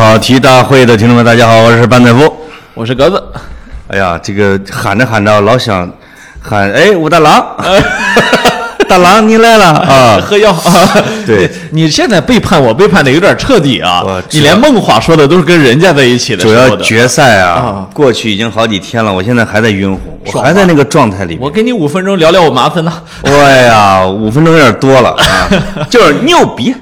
跑题大会的听众们，大家好，我是班大夫。我是格子。哎呀，这个喊着喊着老想喊，哎，武大郎，大郎你来了啊！喝药啊！对，你现在背叛我，背叛的有点彻底啊！你连梦话说的都是跟人家在一起的主。要决赛啊啊，过去已经好几天了，我现在还在晕乎，我还在那个状态里。我给你五分钟聊聊我麻烦呢。哎呀，五分钟有点多了啊，就是牛逼。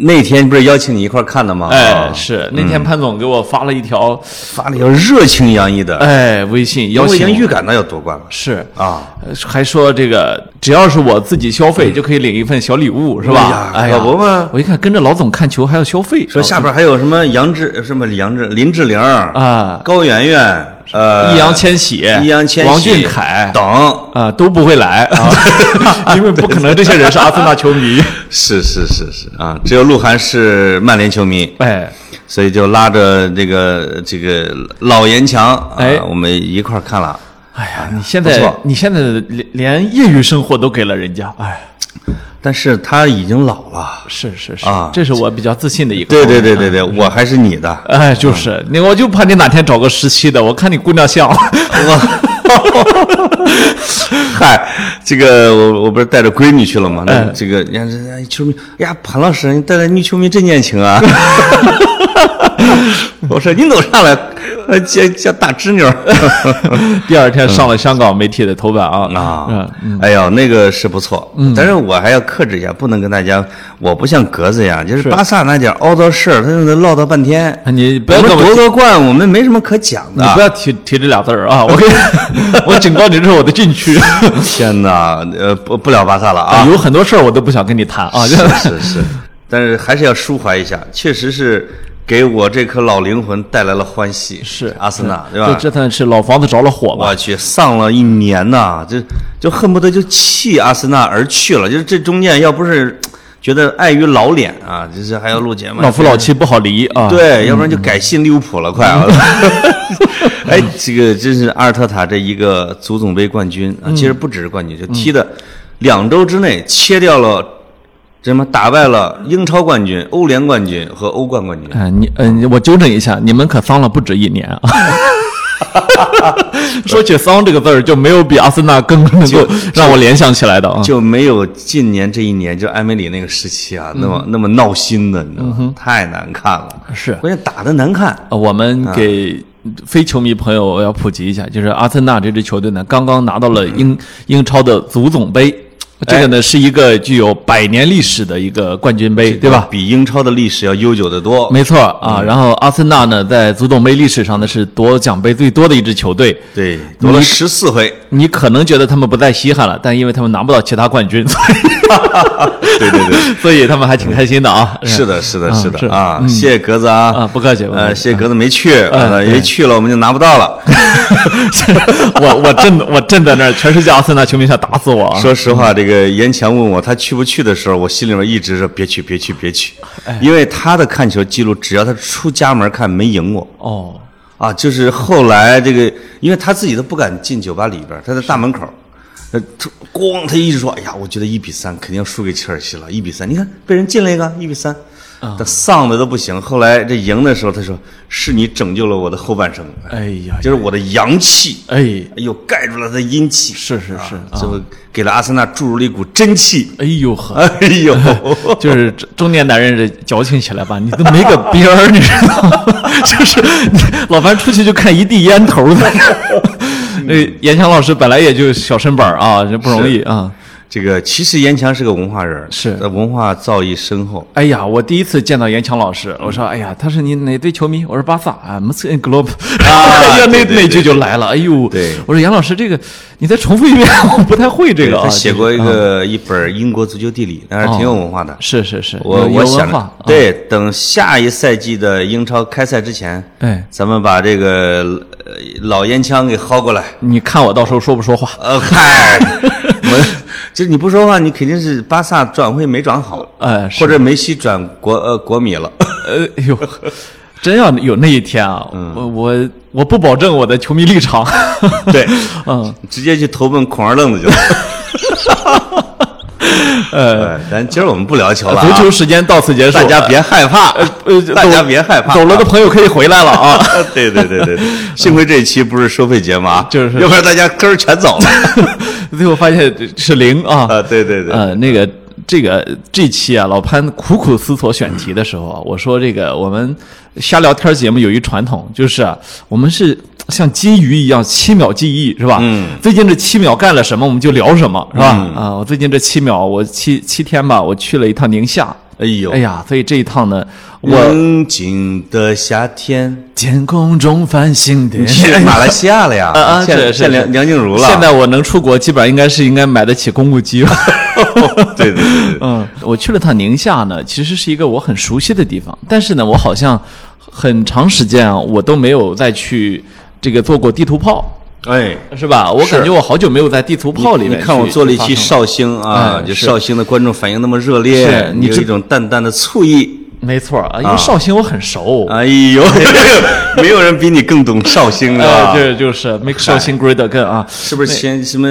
那天不是邀请你一块儿看的吗？哎，啊。是那天潘总给我发了一条发了一条热情洋溢的，哎微信邀请我。已经，预感到要夺冠了。是。啊。呃还说这个只要是我自己消费就可以领一份小礼物，是吧？哎呀哎呀可不嘛，我一看跟着老总看球还要消费，说下边还有什么杨志什么杨志林志玲啊。高圆圆，呃，易烊千玺、易烊千玺、王俊凯等，啊都不会来啊，因为不可能这些人是阿森纳球迷。是是是是啊，只有鹿晗是曼联球迷，哎，所以就拉着这个这个老严强，啊哎我们一块儿看了。哎呀，你现在你现在连连业余生活都给了人家，哎，但是他已经老了，是是是啊这是我比较自信的一个。对对对对对，我还是你的，哎，就是你，我就怕你哪天找个十七的，我看你姑娘像。我 嗨，这个我我不是带着闺女去了吗？那哎这个人家这哎球迷，哎呀，潘老师，你带的女球迷真年轻啊！我说你都上来，呃，叫叫大侄女儿 第二天上了香港媒体的头版啊啊！哎呦，那个是不错，但是我还要克制一下，不能跟大家，我不像格子一样，就是是巴萨那点凹糟事儿，他就得唠叨半天。你不要跟我夺个冠，我们没什么可讲的。你不要提提这俩字儿啊！我跟你我警告你，这是我的禁区。天哪，呃，不不聊巴萨了啊！有很多事儿我都不想跟你谈啊。是是是，但是还是要抒怀一下，确实是给我这颗老灵魂带来了欢喜。是阿森纳，对吧？这算是老房子着了火吧？我去，丧了一年呐，就就恨不得就弃阿森纳而去了。就是这中间要不是觉得碍于老脸啊，就是还要录节目，老夫老妻不好离啊。对，要不然就改信利物浦了，快啊！哎，这个真是阿尔特塔这一个足总杯冠军啊，其实不只是冠军，就踢的两周之内切掉了什么，打败了英超冠军、欧联冠军和欧冠冠军。哎，你嗯、我纠正一下，你们可丧了不止一年啊。说起“丧”这个字儿，就没有比阿森纳更能够让我联想起来的啊。就没有近年这一年，就埃梅里那个时期啊，那么那么闹心的，你知道吗？太难看了，是关键打的难看。呃我们给非球迷朋友要普及一下，就是阿森纳这支球队呢，刚刚拿到了英英超的足总杯，这个呢是一个具有百年历史的一个冠军杯，对吧？比英超的历史要悠久得多。没错啊，然后阿森纳呢，在足总杯历史上呢是夺奖杯最多的一支球队。对，夺了十四回。你可能觉得他们不再稀罕了，但因为他们拿不到其他冠军，所以 对对对。所以他们还挺开心的啊。是的，是的，啊是的是啊！谢谢格子啊啊不客气呃，谢谢格子没去，呃，对一去了我们就拿不到了。我我真的我站在那儿，全世界阿森纳球迷想打死我啊！说实话，这个严强问我他去不去的时候，我心里面一直是别去，别去，别去，哎因为他的看球记录，只要他出家门看没赢过哦，啊。就是后来这个，因为他自己都不敢进酒吧里边，他在大门口。呃，他咣，他一直说：“哎呀，我觉得一比三肯定要输给切尔西了。一比三，你看被人进了一个一比三，啊他丧的都不行。后来这赢的时候，他说：是你拯救了我的后半生。哎呀，就是我的阳气，哎，又，盖住了他阴气，是是是啊，这不给了阿森纳注入了一股真气。哎呦呵，哎呦，就是中中年男人这矫情起来吧，你都没个边儿，你知道吗？就是老樊出去就看一地烟头。那严强老师本来也就小身板啊，这不容易啊。这个其实严强是个文化人，是呃文化造诣深厚。哎呀，我第一次见到严强老师，我说，哎呀，他是你哪队球迷？我说巴萨啊 m u s c Globe。哎呀，那对对那句就来了。哎呦，对我说杨老师，这个你再重复一遍，我不太会这个啊。他写过一个一本英国足球地理，那是挺有文化的。是是是，我我想对，等下一赛季的英超开赛之前，哎，咱们把这个呃老烟枪给薅过来。你看我到时候说不说话？呃，嗨，我 就是你不说话，你肯定是巴萨转会没转好，哎，或者梅西转国呃国米了。呃，哎呦，真要有那一天啊，我我我不保证我的球迷立场。对，嗯，直接去投奔孔二愣子去了。呃，哎咱今儿我们不聊球了啊，足球时间到此结束，大家别害怕，呃，大家别害怕，走了的朋友可以回来了啊。对对对对对，幸亏这一期不是收费节目啊，就是要不然大家根儿全走了。最后发现是零啊。啊，对对对，呃，那个这个这期啊，老潘苦苦思索选题的时候啊，我说这个我们瞎聊天节目有一传统，就是啊，我们是像金鱼一样七秒记忆，是吧？嗯。最近这七秒干了什么，我们就聊什么，是吧？啊，我最近这七秒，我七七天吧，我去了一趟宁夏。哎呦哎，呀，所以这一趟呢，我冷静的夏天，天空中繁星点。去马来西亚了呀？啊啊，见是是见梁梁静茹了。现在我能出国，基本上应该是应该买得起公务机了。对对对对，嗯，我去了趟宁夏呢，其实是一个我很熟悉的地方，但是呢，我好像很长时间啊，我都没有再去这个做过地图炮，哎。是吧？我感觉我好久没有在地图炮里面你看我做了一期绍兴啊，哎就是绍兴的观众反应那么热烈是，你知有一种淡淡的醋意。没错啊，因为绍兴我很熟，哎呦，没有人比你更懂绍兴呃，啊！这就是 make 绍兴 great again 啊，是不是前什么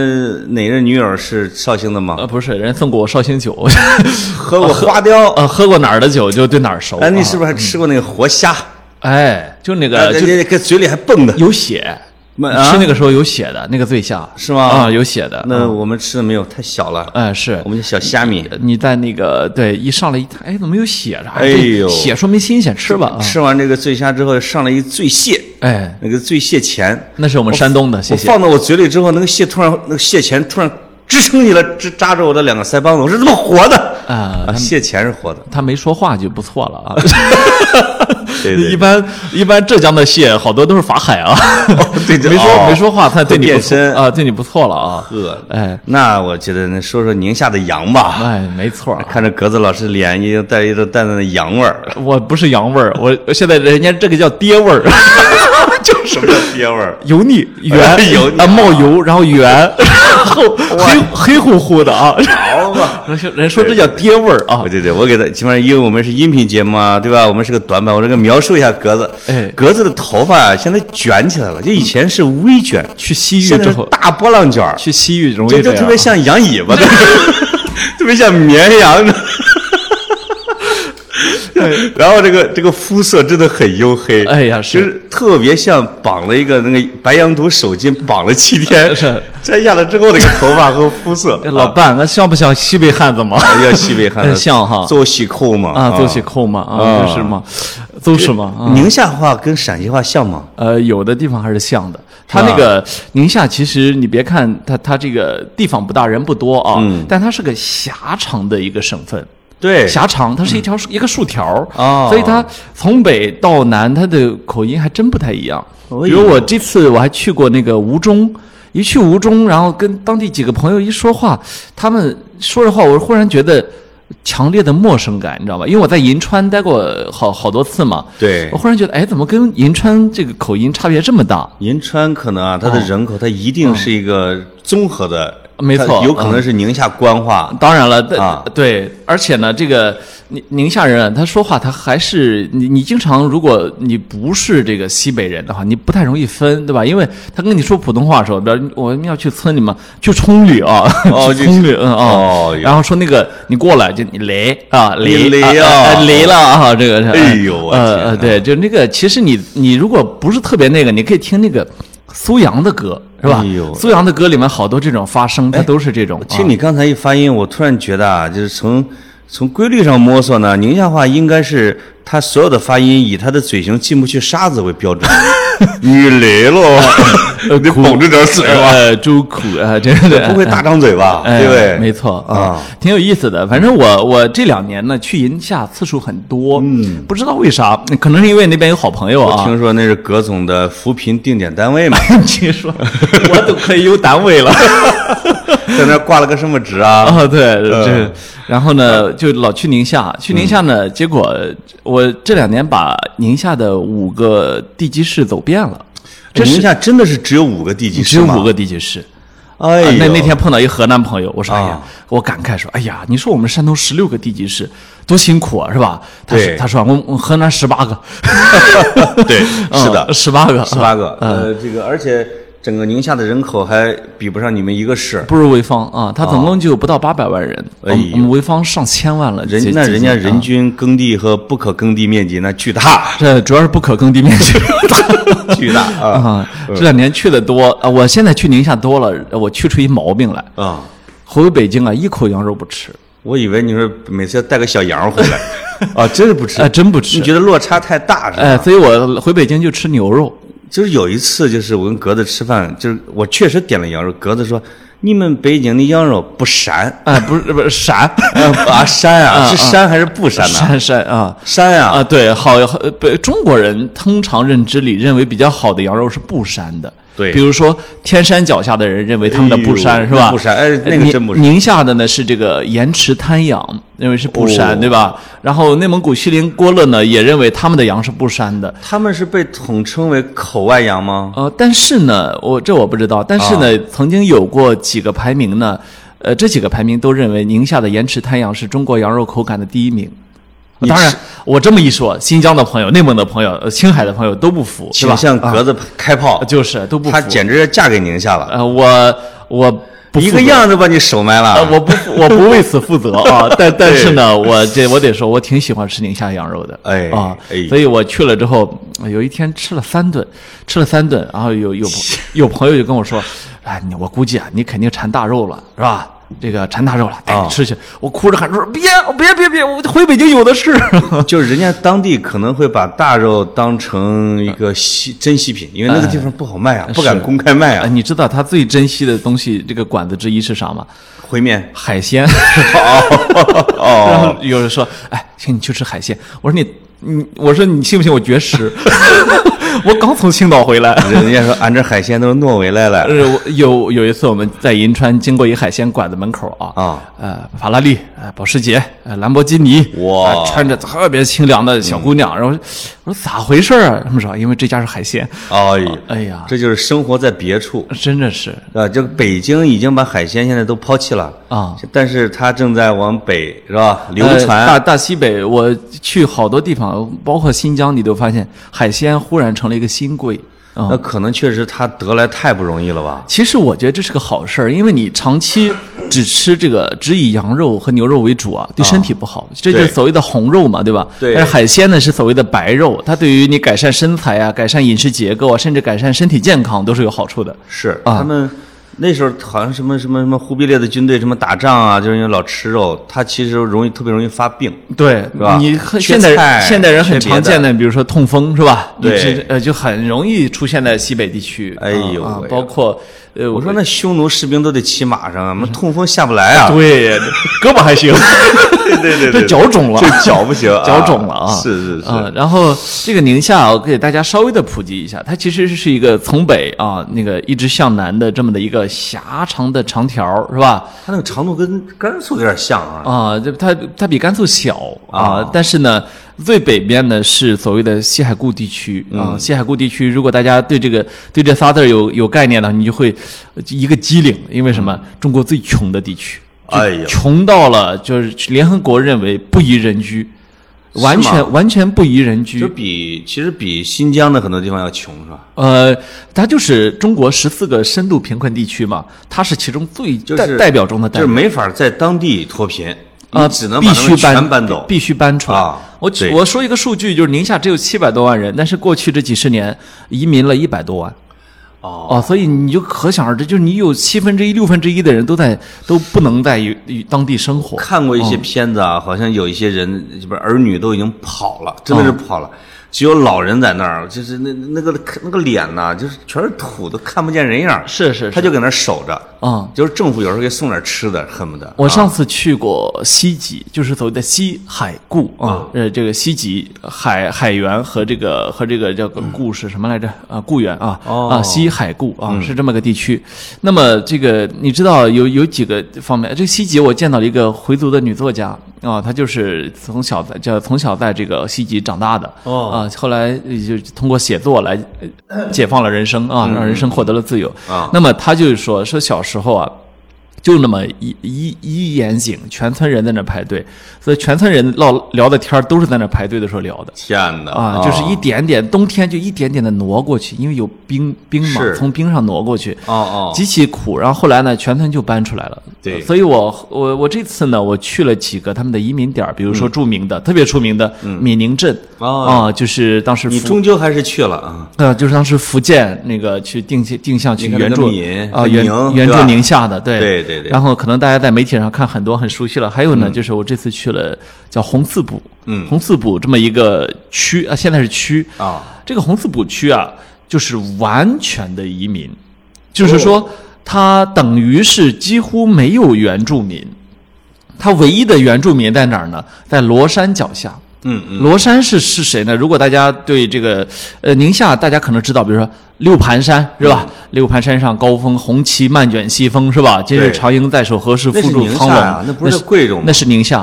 哪任女友是绍兴的吗？呃，不是，人家送过我绍兴酒，喝过花雕，呃，喝过哪儿的酒就对哪儿熟。哎，你啊是不是还吃过那个活虾？哎，就那啊个就这这嘴里还蹦的，有血，啊吃那个时候有血的，那个醉虾是吗啊，有血的。那我们吃的没有，太小了。哎是我，们小虾米，你在那个对一上来一看，哎，怎么有血了？哎呦血说明新鲜，吃吧啊！吃完这个醉虾之后，上了一醉蟹，哎，那个醉蟹钳，那是我们山东的，谢谢。我放到我嘴里之后，那个蟹突然，那个蟹钳突然支撑起来，支扎着我的两个腮帮子，我说怎么活的？啊啊，蟹钳是活的。他没说话就不错了啊。对对 一般一般浙江的蟹好多都是法海啊，没说哦没说话，他对你不错变身啊，对你不错了啊。呵，哎那我觉得那说说宁夏的羊吧，哎，没错啊。看着格子老师脸已经带一种淡淡的羊味儿。我不是羊味儿，我我现在人家这个叫爹味儿，什么叫爹味儿？油腻圆油腻啊，冒油，然后圆，然后黑黑乎乎的啊。好嘛。人说这叫爹味儿啊对，对对，我给他，起码因为我们是音频节目啊，对吧？我们是个短板，我这个描述一下格子。哎格子的头发啊，现在卷起来了，就以前是微卷，去西域之后，大波浪卷，去西域容易这这样，就特别像羊尾巴，特别像绵羊。然后这个这个肤色真的很黝黑，哎呀就是是特别像绑了一个那个白羊肚手巾，绑了七天，是。摘下来之后那个头发和肤色，哎 老伴，那像不像西北汉子嘛？啊要西北汉哎子像哈。做喜扣嘛啊，都是扣嘛，啊，是吗，都是嘛，啊。宁夏话跟陕西话像吗？呃，有的地方还是像的。它那个宁夏，其实你别看它，它这个地方不大，人不多啊，嗯。但它是个狭长的一个省份。对。狭长，它是一条、一个竖条儿。哦。所以它从北到南，它的口音还真不太一样。哦。比如我这次我还去过那个吴中，一去吴中，然后跟当地几个朋友一说话，他们说着话，我忽然觉得强烈的陌生感，你知道吧？因为我在银川待过好好多次嘛，对。我忽然觉得，哎，怎么跟银川这个口音差别这么大？银川可能啊，它的人口它一定是一个综合的，哦没错有可能是宁夏官话。当然了，对、啊对，而且呢，这个宁宁夏人啊他说话，他还是你你经常，如果你不是这个西北人的话，你不太容易分，对吧？因为他跟你说普通话的时候，比如我们要去村里嘛，去崇礼啊，哦 去崇礼，嗯啊，哦然后说那个你过来就你来啊，来你来啊啊啊来了啊，这个是，哎呦我天呃呃，对，就那个，其实你你如果不是特别那个，你可以听那个苏阳的歌，是吧哎？苏阳的歌里面好多这种发声，它都是这种。啊听你刚才一发音，我突然觉得啊，就是从从规律上摸索呢，宁夏话应该是它所有的发音以他的嘴型进不去沙子为标准。你来了，你绷着点嘴吧，呃，猪苦啊，这个不会大张嘴巴，哎对不对？没错啊啊，挺有意思的。反正我我这两年呢去银夏次数很多，嗯，不知道为啥，可能是因为那边有好朋友啊。听说那是葛总的扶贫定点单位嘛，听说我都可以有单位了在那儿挂了个什么职啊？啊，对，嗯这然后呢就老去宁夏，去宁夏呢，结果我这两年把宁夏的五个地级市走遍了，这宁夏真的是只有五个地级市吗？只有五个，地级市。哎那那天碰到一河南朋友，我说：“哎呀啊，我感慨说，哎呀，你说我们山东十六个地级市多辛苦啊，是吧？”他他说我们我河南十八个，对，是的，十八个，十八个。嗯。呃，这个而且整个宁夏的人口还比不上你们一个市。不如潍坊啊，它总共就不到八百万人，哎呦我们潍坊上千万了。人那人家人均耕地和不可耕地面积那巨大，这主要是不可耕地面积 巨大啊啊。这两年去的多啊，我现在去宁夏多了，我去出一毛病来。啊！回北京啊，一口羊肉不吃，我以为你说每次要带个小羊回来，啊，真是不吃啊，，真不吃你。觉得落差太大是吧？哎，所以我回北京就吃牛肉。就是有一次，就是我跟格子吃饭，就是我确实点了羊肉，格子说你们北京的羊肉不膻，啊，不是不是膻，呃啊 膻啊，啊是膻还是不膻呢？膻膻啊。膻啊啊，对，好，呃不，中国人通常认知里认为比较好的羊肉是不膻的。对比如说天山脚下的人认为他们的不膻、哎是吧？不膻哎那个真不膻宁夏的呢是这个盐池滩羊，认为是不膻，哦对吧？然后内蒙古锡林郭勒呢也认为他们的羊是不膻的。他们是被统称为口外羊吗？呃，但是呢，我这我不知道。但是呢，曾经有过几个排名呢，呃，这几个排名都认为宁夏的盐池滩羊是中国羊肉口感的第一名。你当然，我这么一说，新疆的朋友、内蒙的朋友、呃青海的朋友都不服，是吧？请向啊格子开炮，就是都不服。他简直要嫁给宁夏了，呃，我我不一个样子把你收买了。呃，我不我不为此负责啊，但但是呢，我这我得说，我挺喜欢吃宁夏羊肉的，哎啊哎，所以我去了之后，有一天吃了三顿，吃了三顿，然后有有有朋友就跟我说，哎，你我估计啊，你肯定馋大肉了，是吧？这个馋大肉了，带你啊吃去。我哭着喊说，别别别别，我回北京有的是。就是人家当地可能会把大肉当成一个稀珍稀品，因为那个地方不好卖啊，不敢公开卖哎，啊。你知道他最珍惜的东西，这个馆子之一是啥吗？烩面海鲜。哦 然哦，后有人说：“哎，请你去吃海鲜。”我说你：“你，我说你信不信我绝食？我刚从青岛回来。人家说俺这海鲜都是挪威来了呃，我有有一次我们在银川经过一海鲜馆子门口啊，啊，呃，法拉利，呃，保时捷，呃，兰博基尼，哇呃穿着特别清凉的小姑娘，然后我说咋回事啊？他们说因为这家是海鲜。哎呀，哎呀，这就是生活在别处真的是啊。这个北京已经把海鲜现在都抛弃了啊，但是它正在往北是吧流传大。大西北，我去好多地方，包括新疆，你都发现海鲜忽然成了一个新贵。啊、那可能确实它得来太不容易了吧？其实我觉得这是个好事儿，因为你长期 只吃这个只以羊肉和牛肉为主啊，对身体不好，这就是所谓的红肉嘛，对吧？对但是海鲜呢是所谓的白肉，它对于你改善身材啊、改善饮食结构啊，甚至改善身体健康都是有好处的。是啊他们那时候好像什么什么什么忽必烈的军队什么打仗啊，就是因为老吃肉，他其实容易特别容易发病。对，吧你很现代现代人很常见的，比如说痛风是吧？对呃就很容易出现在西北地区。哎呦包括呃，我说那匈奴士兵都得骑马上啊，那痛风下不来啊。对，胳膊还行，对对对这脚肿了，这脚不行，脚肿了啊！是是是，啊。然后这个宁夏，我给大家稍微的普及一下，它其实是一个从北啊那个一直向南的这么的一个狭长的长条，是吧？它那个长度跟甘肃有点像啊。啊，这它它比甘肃小啊啊，但是呢，最北边呢是所谓的西海固地区啊。嗯西海固地区，如果大家对这个对这仨字儿有有概念呢，你就会呃一个机灵，因为什么？中国最穷的地区，穷到了就是联合国认为不宜人居，完全完全不宜人居就。比其实比新疆的很多地方要穷是吧？呃，它就是中国十四个深度贫困地区嘛，它是其中最就是代代表中的代表。就是没法在当地脱贫，啊，只能必须把全搬走。必须搬出来。啊我对我说一个数据，就是宁夏只有七百多万人，但是过去这几十年移民了一百多万。哦，哦，所以你就可想而知，就是你有七分之一、六分之一的人都在都不能在当地生活。看过一些片子啊，好像有一些人，不是儿女都已经跑了，真的是跑了，只有老人在那儿，就是那那个那个脸呐，就是全是土，都看不见人样。是是是，他就搁那儿守着，啊、就是政府有时候给送点吃的，恨不得。我上次去过西极，就是所谓的西海固啊，呃，这个西极海海源和这个和这个叫个固是什么来着？啊，固原啊，哦啊，西海固啊，是这么个地区。那么这个你知道有有几个方面？这个西极我见到了一个回族的女作家啊，她就是从小在叫从小在这个西极长大的哦啊，后来就通过写作来呃解放了人生啊，让人生获得了自由啊那么她就是说说小时候啊。就那么一一一眼井，全村人在那排队，所以全村人唠聊的天儿都是在那排队的时候聊的。天哪啊，就是一点点，冬天就一点点的挪过去，因为有冰冰嘛，从冰上挪过去，哦哦，极其苦。然后后来呢，全村就搬出来了。对。所以我我我这次呢，我去了几个他们的移民点，比如说著名的、特别出名的闽宁镇。啊，就是当时你福终究还是去了啊。呃，就是当时福建那个去定定向去援助啊，援宁援助宁夏的，对对对对。然后可能大家在媒体上看很多很熟悉了，还有呢，就是我这次去了叫红四堡，嗯。红四堡这么一个区啊，现在是区啊，这个红四堡区啊，就是完全的移民，就是说它等于是几乎没有原住民，它唯一的原住民在哪儿呢？在罗山脚下。嗯嗯，罗山是是谁呢？如果大家对这个呃宁夏，大家可能知道，比如说六盘山是吧？六盘山上高峰，红旗漫卷西风是吧？今日长缨在手，何时复入苍龙？那不是贵州吗那是宁夏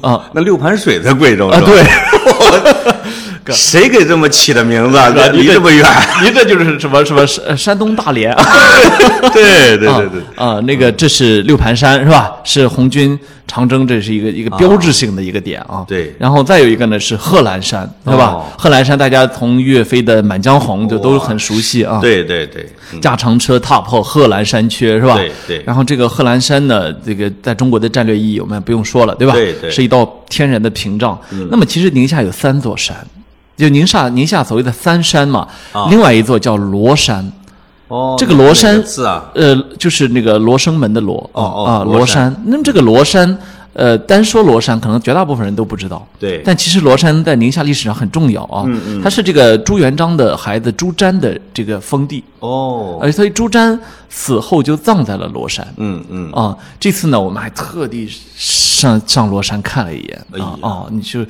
啊 那六盘水在贵州啊！对，谁给这么起的名字啊？吧离这么远？离这就是什么什么山山东大连。对对对对，啊，那个这是六盘山是吧？是红军长征，这是一个一个标志性的一个点啊。对然后再有一个呢是贺兰山，对吧？哦贺兰山大家从岳飞的《满江红》就都很熟悉啊。对对对，嗯驾长车踏破贺兰山缺，是吧？对对然后这个贺兰山呢，这个在中国的战略意义我们不用说了，对吧？对对嗯是一道天然的屏障。那么其实宁夏有三座山，就宁夏宁夏所谓的三山嘛，啊另外一座叫罗山。哦，这个罗山是啊，呃，就是那个罗生门的罗哦哦啊，罗山罗山。那么这个罗山，呃，单说罗山，可能绝大部分人都不知道。对但其实罗山在宁夏历史上很重要啊。嗯嗯它是这个朱元璋的孩子朱瞻的这个封地，哦，而所以朱瞻死后就葬在了罗山。嗯嗯，啊，这次呢，我们还特地上上罗山看了一眼啊啊，你就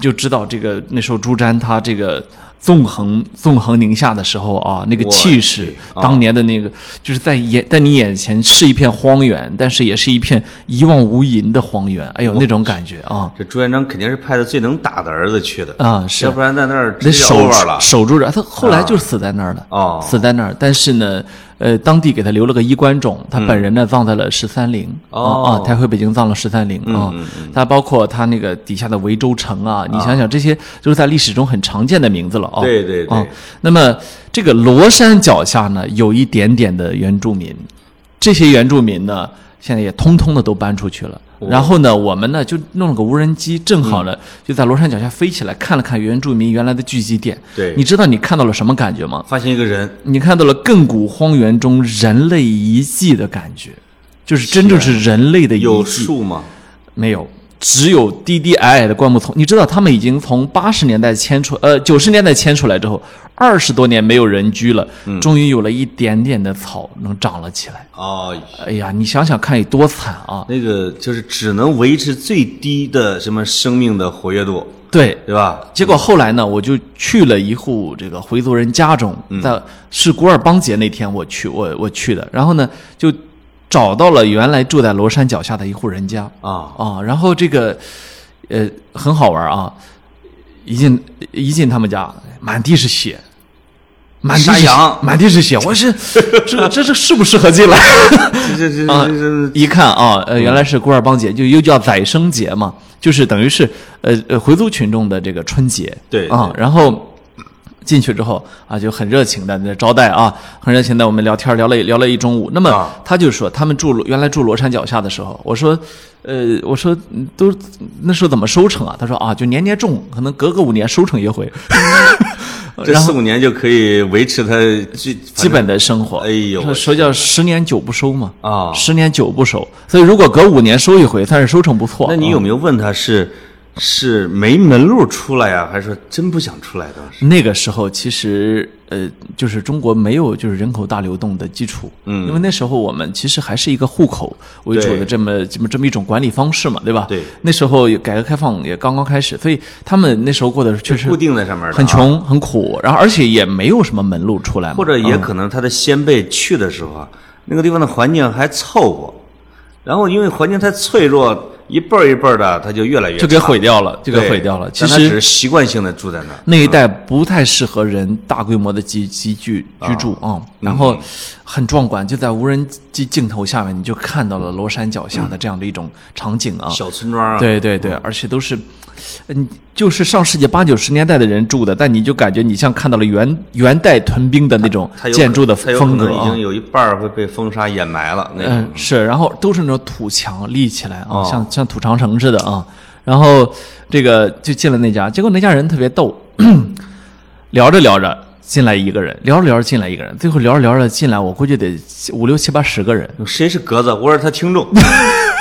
就知道这个那时候朱瞻他这个纵横纵横宁夏的时候啊，那个气势当年的那个就是在眼在你眼前是一片荒原，但是也是一片一望无垠的荒原，哎呦那种感觉啊这朱元璋肯定是派的最能打的儿子去的，啊是要不然在那儿得守 over 了。守住着，他后来就死在那儿了。啊死在那儿。但是呢，呃，当地给他留了个衣冠冢，他本人呢葬在了十三陵。嗯哦啊啊，太回北京葬了十三陵啊嗯。他包括他那个底下的维州城啊，你想想，这些就是在历史中很常见的名字了啊。对对对啊，那么这个罗山脚下呢，有一点点的原住民，这些原住民呢，现在也通通的都搬出去了。哦然后呢，我们呢就弄了个无人机，正好呢、嗯就在罗山脚下飞起来，看了看原住民原来的聚集点。对你知道你看到了什么感觉吗？发现一个人，你看到了亘古荒原中人类遗迹的感觉，就是真正是人类的遗迹有。树吗？没有，只有低低矮矮的灌木丛。你知道他们已经从八十年代迁出，呃，九十年代迁出来之后，二十多年没有人居了，嗯终于有了一点点的草能长了起来。哦，哎呀，你想想看有多惨啊！那个就是只能维持最低的什么生命的活跃度，对，对吧？结果后来呢，我就去了一户这个回族人家中，嗯在是古尔邦节那天我去，我我去的，然后呢就找到了原来住在罗山脚下的一户人家啊，啊，然后这个呃很好玩啊，一进一进他们家，满地是血。满地是羊满地是血，我是 这这这适不适合进来？这这这这一看啊，呃，原来是古尔邦节，就又叫宰牲节嘛，就是等于是呃呃回族群众的这个春节。对啊，然后。进去之后啊，就很热情的那招待啊，很热情的我们聊天聊了聊了一中午。那么啊他就说，他们住原来住罗山脚下的时候，我说，呃，我说嗯都那时候怎么收成啊？他说啊，就年年种，可能隔个五年收成一回，这四五年就可以维持他基基本的生活。哎呦说叫十年九不收嘛，啊十年九不收，所以如果隔五年收一回，算是收成不错。那你有没有问他是是没门路出来呀，还是说真不想出来？当时？那个时候其实呃，就是中国没有就是人口大流动的基础，嗯。因为那时候我们其实还是一个户口为主的这么这么这么一种管理方式嘛，对吧？对。那时候改革开放也刚刚开始，所以他们那时候过的确实固定在上面很穷很苦，然后而且也没有什么门路出来嘛，或者也嗯可能他的先辈去的时候啊，那个地方的环境还凑合，然后因为环境太脆弱，一辈儿一辈儿的，它就越来越就给毁掉了，就给毁掉了。其实它只是实习惯性的住在那儿。那一带不太适合人大规模的集集聚居住啊、然后很壮观，就在无人机镜头下面，你就看到了罗山脚下的这样的一种场景啊。小村庄啊，对对对，而且都是，嗯，就是上世纪八九十年代的人住的，但你就感觉你像看到了元元代屯兵的那种建筑的风格啊已经。有一半儿会被风沙掩埋了。那嗯，是，然后都是那种土墙立起来啊，哦像像土长城似的啊。然后这个就进了那家，结果那家人特别逗，聊着聊着进来一个人，聊着聊着进来一个人，最后聊着聊着进来，我估计得五六七八十个人，谁是格子？我是他听众，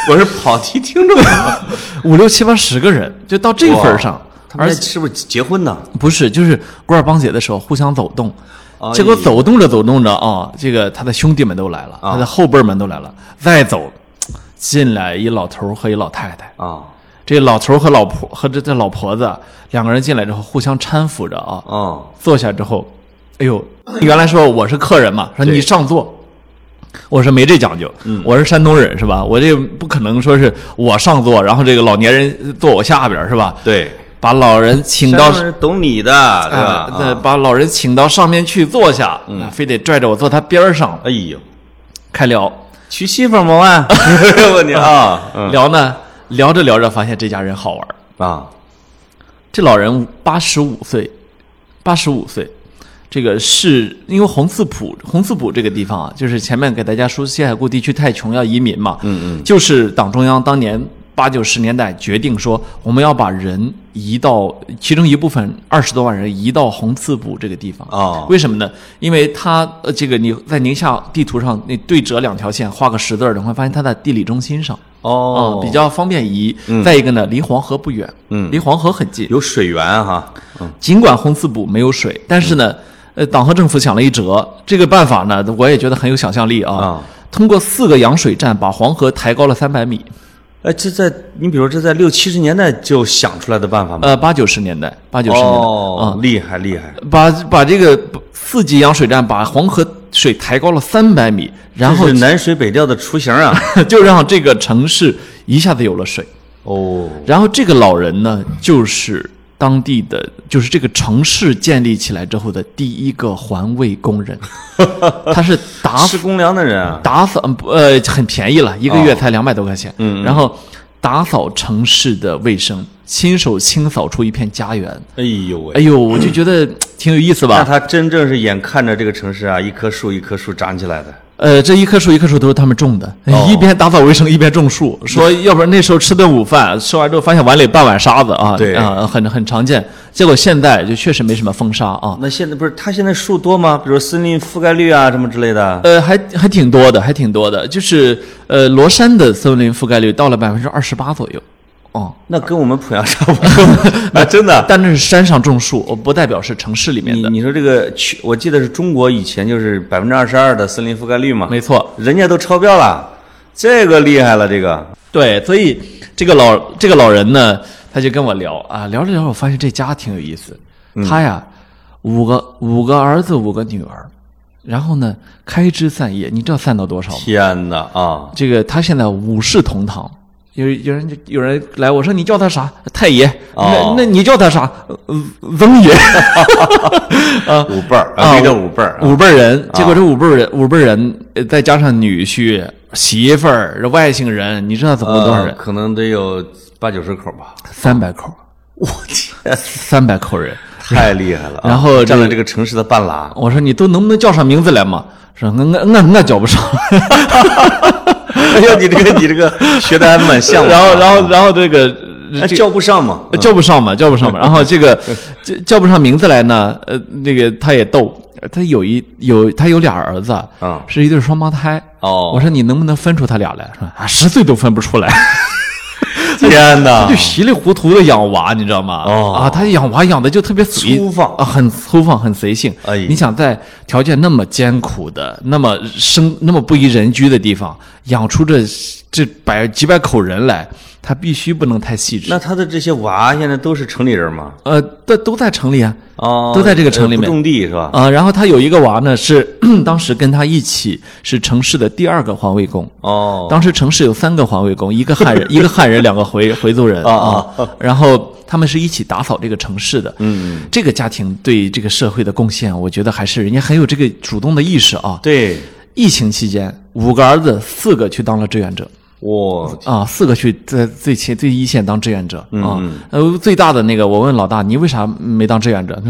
我是跑题听众。五六七八十个人，就到这份儿上。他们而且是不是结婚呢？不是，就是古尔邦节的时候互相走动，哎结果走动着走动着啊，这个他的兄弟们都来了，啊他的后辈们都来了，再走进来一老头和一老太太。啊这老头和老婆和这这老婆子两个人进来之后互相搀扶着啊，哦，坐下之后，哎呦，原来说我是客人嘛，说你上座。我说没这讲究，我是山东人是吧？我这不可能说是我上座，然后这个老年人坐我下边是吧？对，把老人请到懂你的，对吧啊？对，啊把老人请到上面去坐下，嗯，非得拽着我坐他边上哎呦，开聊，娶媳妇儿吗？啊，问你啊，嗯聊呢，聊着聊着发现这家人好玩啊，这老人八十五岁，八十五岁，这个是因为红四浦，红四浦这个地方啊，就是前面给大家说西海固地区太穷要移民嘛，嗯嗯，就是党中央当年八九十年代决定说，我们要把人移到其中一部分二十多万人移到红四浦这个地方。哦为什么呢？因为它呃，这个你在宁夏地图上你对折两条线，画个十字儿，你会发现它在地理中心上。哦啊，比较方便移。再一个呢，离黄河不远，嗯离黄河很近。有水源哈，嗯尽管红四补没有水，但是呢，呃，党和政府想了一辙，这个办法呢，我也觉得很有想象力啊。啊通过四个扬水站把黄河抬高了三百米，哎，这在你比如这在六七十年代就想出来的办法吗？呃，八九十年代，八九十年代，哦，厉害厉害，把把这个四级扬水站把黄河水抬高了三百米，然后是南水北调的雏形啊！就让这个城市一下子有了水。哦，然后这个老人呢，就是当地的，就是这个城市建立起来之后的第一个环卫工人，他是打吃公粮的人啊，打扫呃很便宜了，一个月才两百多块钱，哦嗯嗯然后打扫城市的卫生，亲手清扫出一片家园。哎呦喂！哎呦，我就觉得挺有意思吧。那他真正是眼看着这个城市啊，一棵树一棵树长起来的。呃，这一棵树一棵树都是他们种的，哦一边打扫卫生一边种树。说要不然那时候吃顿午饭，吃完之后发现碗里半碗沙子啊，对啊，很很常见。结果现在就确实没什么风沙啊，那现在不是他现在树多吗？比如森林覆盖率啊什么之类的。呃，还还挺多的，还挺多的。就是呃，罗山的森林覆盖率到了百分之二十八左右，哦，那跟我们濮阳差不多 啊，真的。但那是山上种树，不代表是城市里面的。你你说这个去，我记得是中国以前就是百分之二十二的森林覆盖率嘛，没错，人家都超标了，这个厉害了，这个对，所以这个老这个老人呢，他就跟我聊啊，聊着聊着，我发现这家挺有意思。他呀，五个五个儿子，五个女儿，然后呢，开枝散叶，你知道散到多少吗？天哪啊！这个他现在五世同堂。有有人就有人来，我说你叫他啥？太爷。哦那那你叫他啥？呃翁爷。啊五辈儿啊叫五辈儿啊。五辈人，结果这五辈人，五辈人呃再加上女婿、媳妇儿、这外姓人，你知道总共多少人？呃可能得有八九十口吧。三百口，我天，三百口人。太厉害了啊！然后占了这这个城市的半拉。我说你都能不能叫上名字来嘛？说我我我我叫不上。哎呀，你这个你这个学的还蛮像的。然后然后然后这个叫不上嘛。叫不上嘛，叫不上嘛。然后这个叫叫不上名字来呢，呃，那个他也逗，他有一有他有俩儿子，嗯是一对双胞胎。哦我说你能不能分出他俩来？说啊，十岁都分不出来。天哪他就！稀里糊涂的养娃，你知道吗？哦啊，他养娃养的就特别随粗放啊，很粗放，很随性。哎你想在条件那么艰苦的、那么生、那么不宜人居的地方，养出这这百几百口人来，他必须不能太细致。那他的这些娃现在都是城里人吗？呃，都都在城里啊，哦，都在这个城里面不种地是吧？啊、然后他有一个娃呢，是 当时跟他一起是城市的第二个环卫工。哦，当时城市有三个环卫工，一个汉人，一个汉人，两个回回族人啊啊。然后他们是一起打扫这个城市的。嗯，这个家庭对这个社会的贡献，我觉得还是人家很有这个主动的意识啊。对，疫情期间，五个儿子，四个去当了志愿者我啊，四个去在最前最一线当志愿者啊嗯。呃，最大的那个，我问老大，你为啥没当志愿者？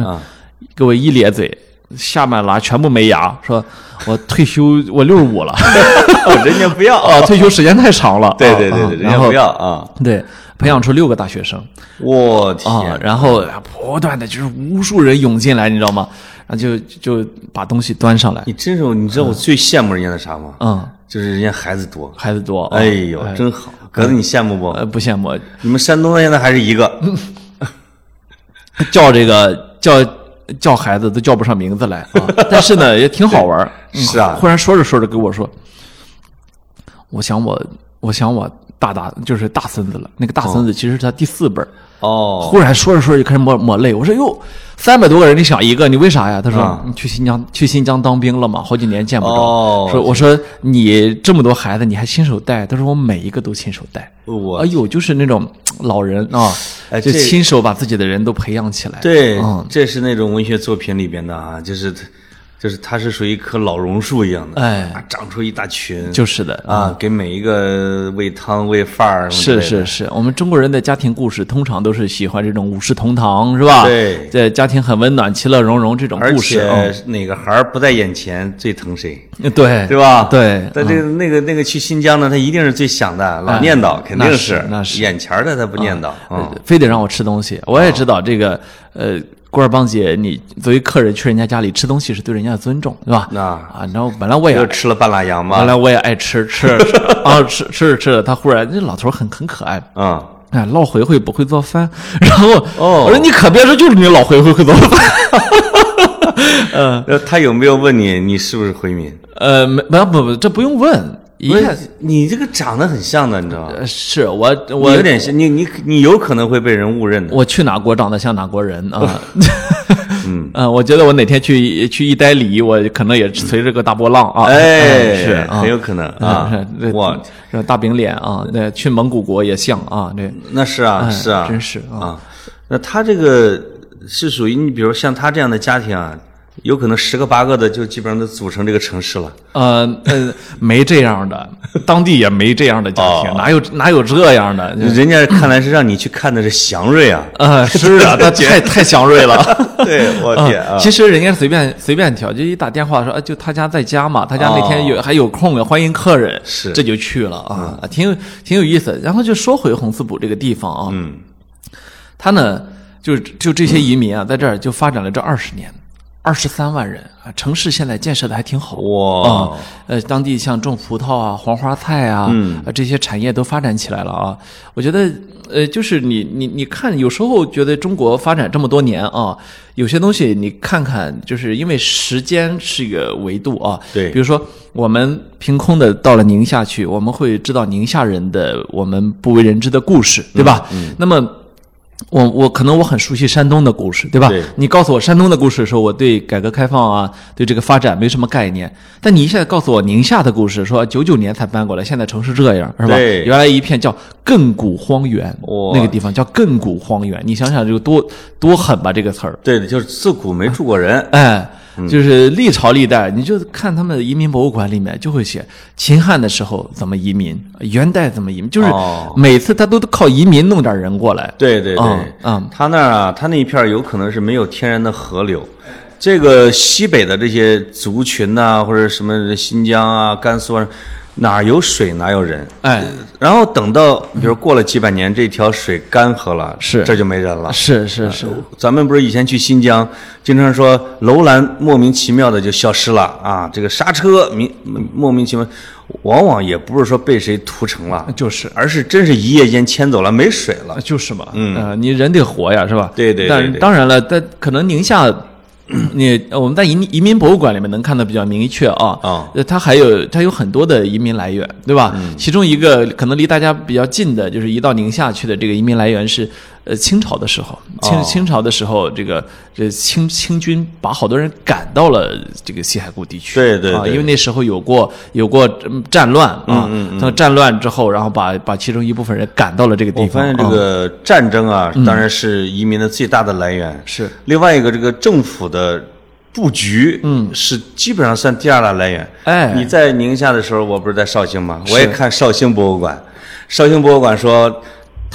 给我一咧嘴，下半拉全部没牙，说我退休，我六十五了，哦人家不要啊，退休时间太长了。对啊对对对，人家不要啊！对，培养出六个大学生我啊天，，然后不断的就是无数人涌进来，你知道吗？然后就就把东西端上来，你真是，你知道我最羡慕人家的啥吗？嗯，就是人家孩子多，孩子多，啊哎呦，真好。格子，你羡慕呃不？不羡慕，你们山东现在还是一个，叫这个叫叫孩子都叫不上名字来啊，但是呢也挺好玩 是啊。忽然说着说着跟我说，我想我我想我大大就是大孙子了，那个大孙子其实是他第四辈儿。哦，忽然说着说着就开始抹抹泪，我说哟，三百多个人你想一个，你为啥呀？他说、啊你去新疆去新疆当兵了嘛，好几年见不着。哦说我说你这么多孩子你还亲手带？他说我每一个都亲手带。我哎呦，就是那种老人啊，就亲手把自己的人都培养起来。对嗯，这是那种文学作品里边的啊，就是就是它是属于一棵老榕树一样的，哎啊，长出一大群，就是的啊，给每一个喂汤喂饭儿是是是，我们中国人的家庭故事通常都是喜欢这种五世同堂，是吧？对这家庭很温暖、其乐融融这种故事。且哪个孩儿不在眼前最疼谁，嗯对对吧？对，但这个那个那个去新疆呢，他一定是最想的，老哎念叨，肯定是那是眼前儿的他不念叨。非得让我吃东西。我也知道这个，呃，郭二邦姐，你作为客人去人家家里吃东西是对人家的尊重，对吧？那啊，然后本来我也又吃了半拉羊嘛本，来我也爱吃吃着吃 啊，吃吃着吃着，他忽然这老头很很可爱。嗯，哎，老回回不会做饭，然后哦我说你可别说，就是你老回回会做饭。呃，他有没有问你你是不是回民？呃，没不不不，这不用问，一不看是，你这个长得很像的，你知道吗？呃是我我有点像，你你你有可能会被人误认的。我去哪国长得像哪国人啊？嗯 我觉得我哪天去去一待里，我可能也随着个大波浪 啊。哎，是啊很有可能啊我大饼脸啊，那去蒙古国也像啊，那那是啊，哎是啊，真是啊啊。那他这个是属于你，比如像他这样的家庭啊，有可能十个八个的就基本上都组成这个城市了。呃呃，没这样的，当地也没这样的家庭，哦哪有哪有这样的？人家看来是让你去看的是祥瑞啊！呃，是啊，他太太祥瑞了。对，我天啊！其实人家随便随便挑，就一打电话说，啊，就他家在家嘛，他家那天有、还有空，欢迎客人，哦是嗯这就去了啊，挺有挺有意思。然后就说回红四堡这个地方啊，嗯，他呢，就就这些移民啊，在这儿就发展了这二十年，二十三万人啊，城市现在建设的还挺好。哇啊，呃，当地像种葡萄啊、黄花菜啊，嗯啊这些产业都发展起来了啊。我觉得，呃，就是你你你看，有时候觉得中国发展这么多年啊，有些东西你看看，就是因为时间是一个维度啊。对比如说我们凭空的到了宁夏去，我们会知道宁夏人的我们不为人知的故事，对吧？嗯。那么。我我可能我很熟悉山东的故事，对吧？对你告诉我山东的故事的时候，我对改革开放啊，对这个发展没什么概念。但你一下子告诉我宁夏的故事，说九九年才搬过来，现在城市这样，是吧？对原来一片叫亘古荒原，那个地方叫亘古荒原，你想想这个多多狠吧这个词儿。对的，就是自古没住过人。哎，就是历朝历代，你就看他们的移民博物馆里面就会写秦汉的时候怎么移民，元代怎么移民，就是哦每次他都靠移民弄点人过来。对对对，嗯嗯他那儿啊，他那一片儿有可能是没有天然的河流。这个西北的这些族群呐、或者什么新疆啊、甘肃啊，哪有水哪有人。哎，然后等到比如过了几百年，这条水干涸了，是这就没人了。是是是，咱们不是以前去新疆，经常说楼兰莫名其妙的就消失了啊，这个刹车明莫名其妙，往往也不是说被谁屠城了，就是而是真是一夜间迁走了，没水了。就是嘛，嗯、呃，你人得活呀，是吧？对对对但当然了，但可能宁夏，你呃我们在移民移民博物馆里面能看到比较明确啊，啊呃，它还有它有很多的移民来源，对吧？其中一个可能离大家比较近的，就是移到宁夏去的这个移民来源是，呃清朝的时候，清哦清朝的时候，这个这清清军把好多人赶到了这个西海固地区，啊，对对啊因为那时候有过有过嗯战乱啊，嗯嗯那战乱之后，然后把把其中一部分人赶到了这个地方我方，发现这啊个战争啊，当然是移民的最大的来源。是另外一个，这个政府的布局，嗯，是基本上算第二大来源。哎你在宁夏的时候，我不是在绍兴吗？我也看绍兴博物馆。绍兴博物馆说，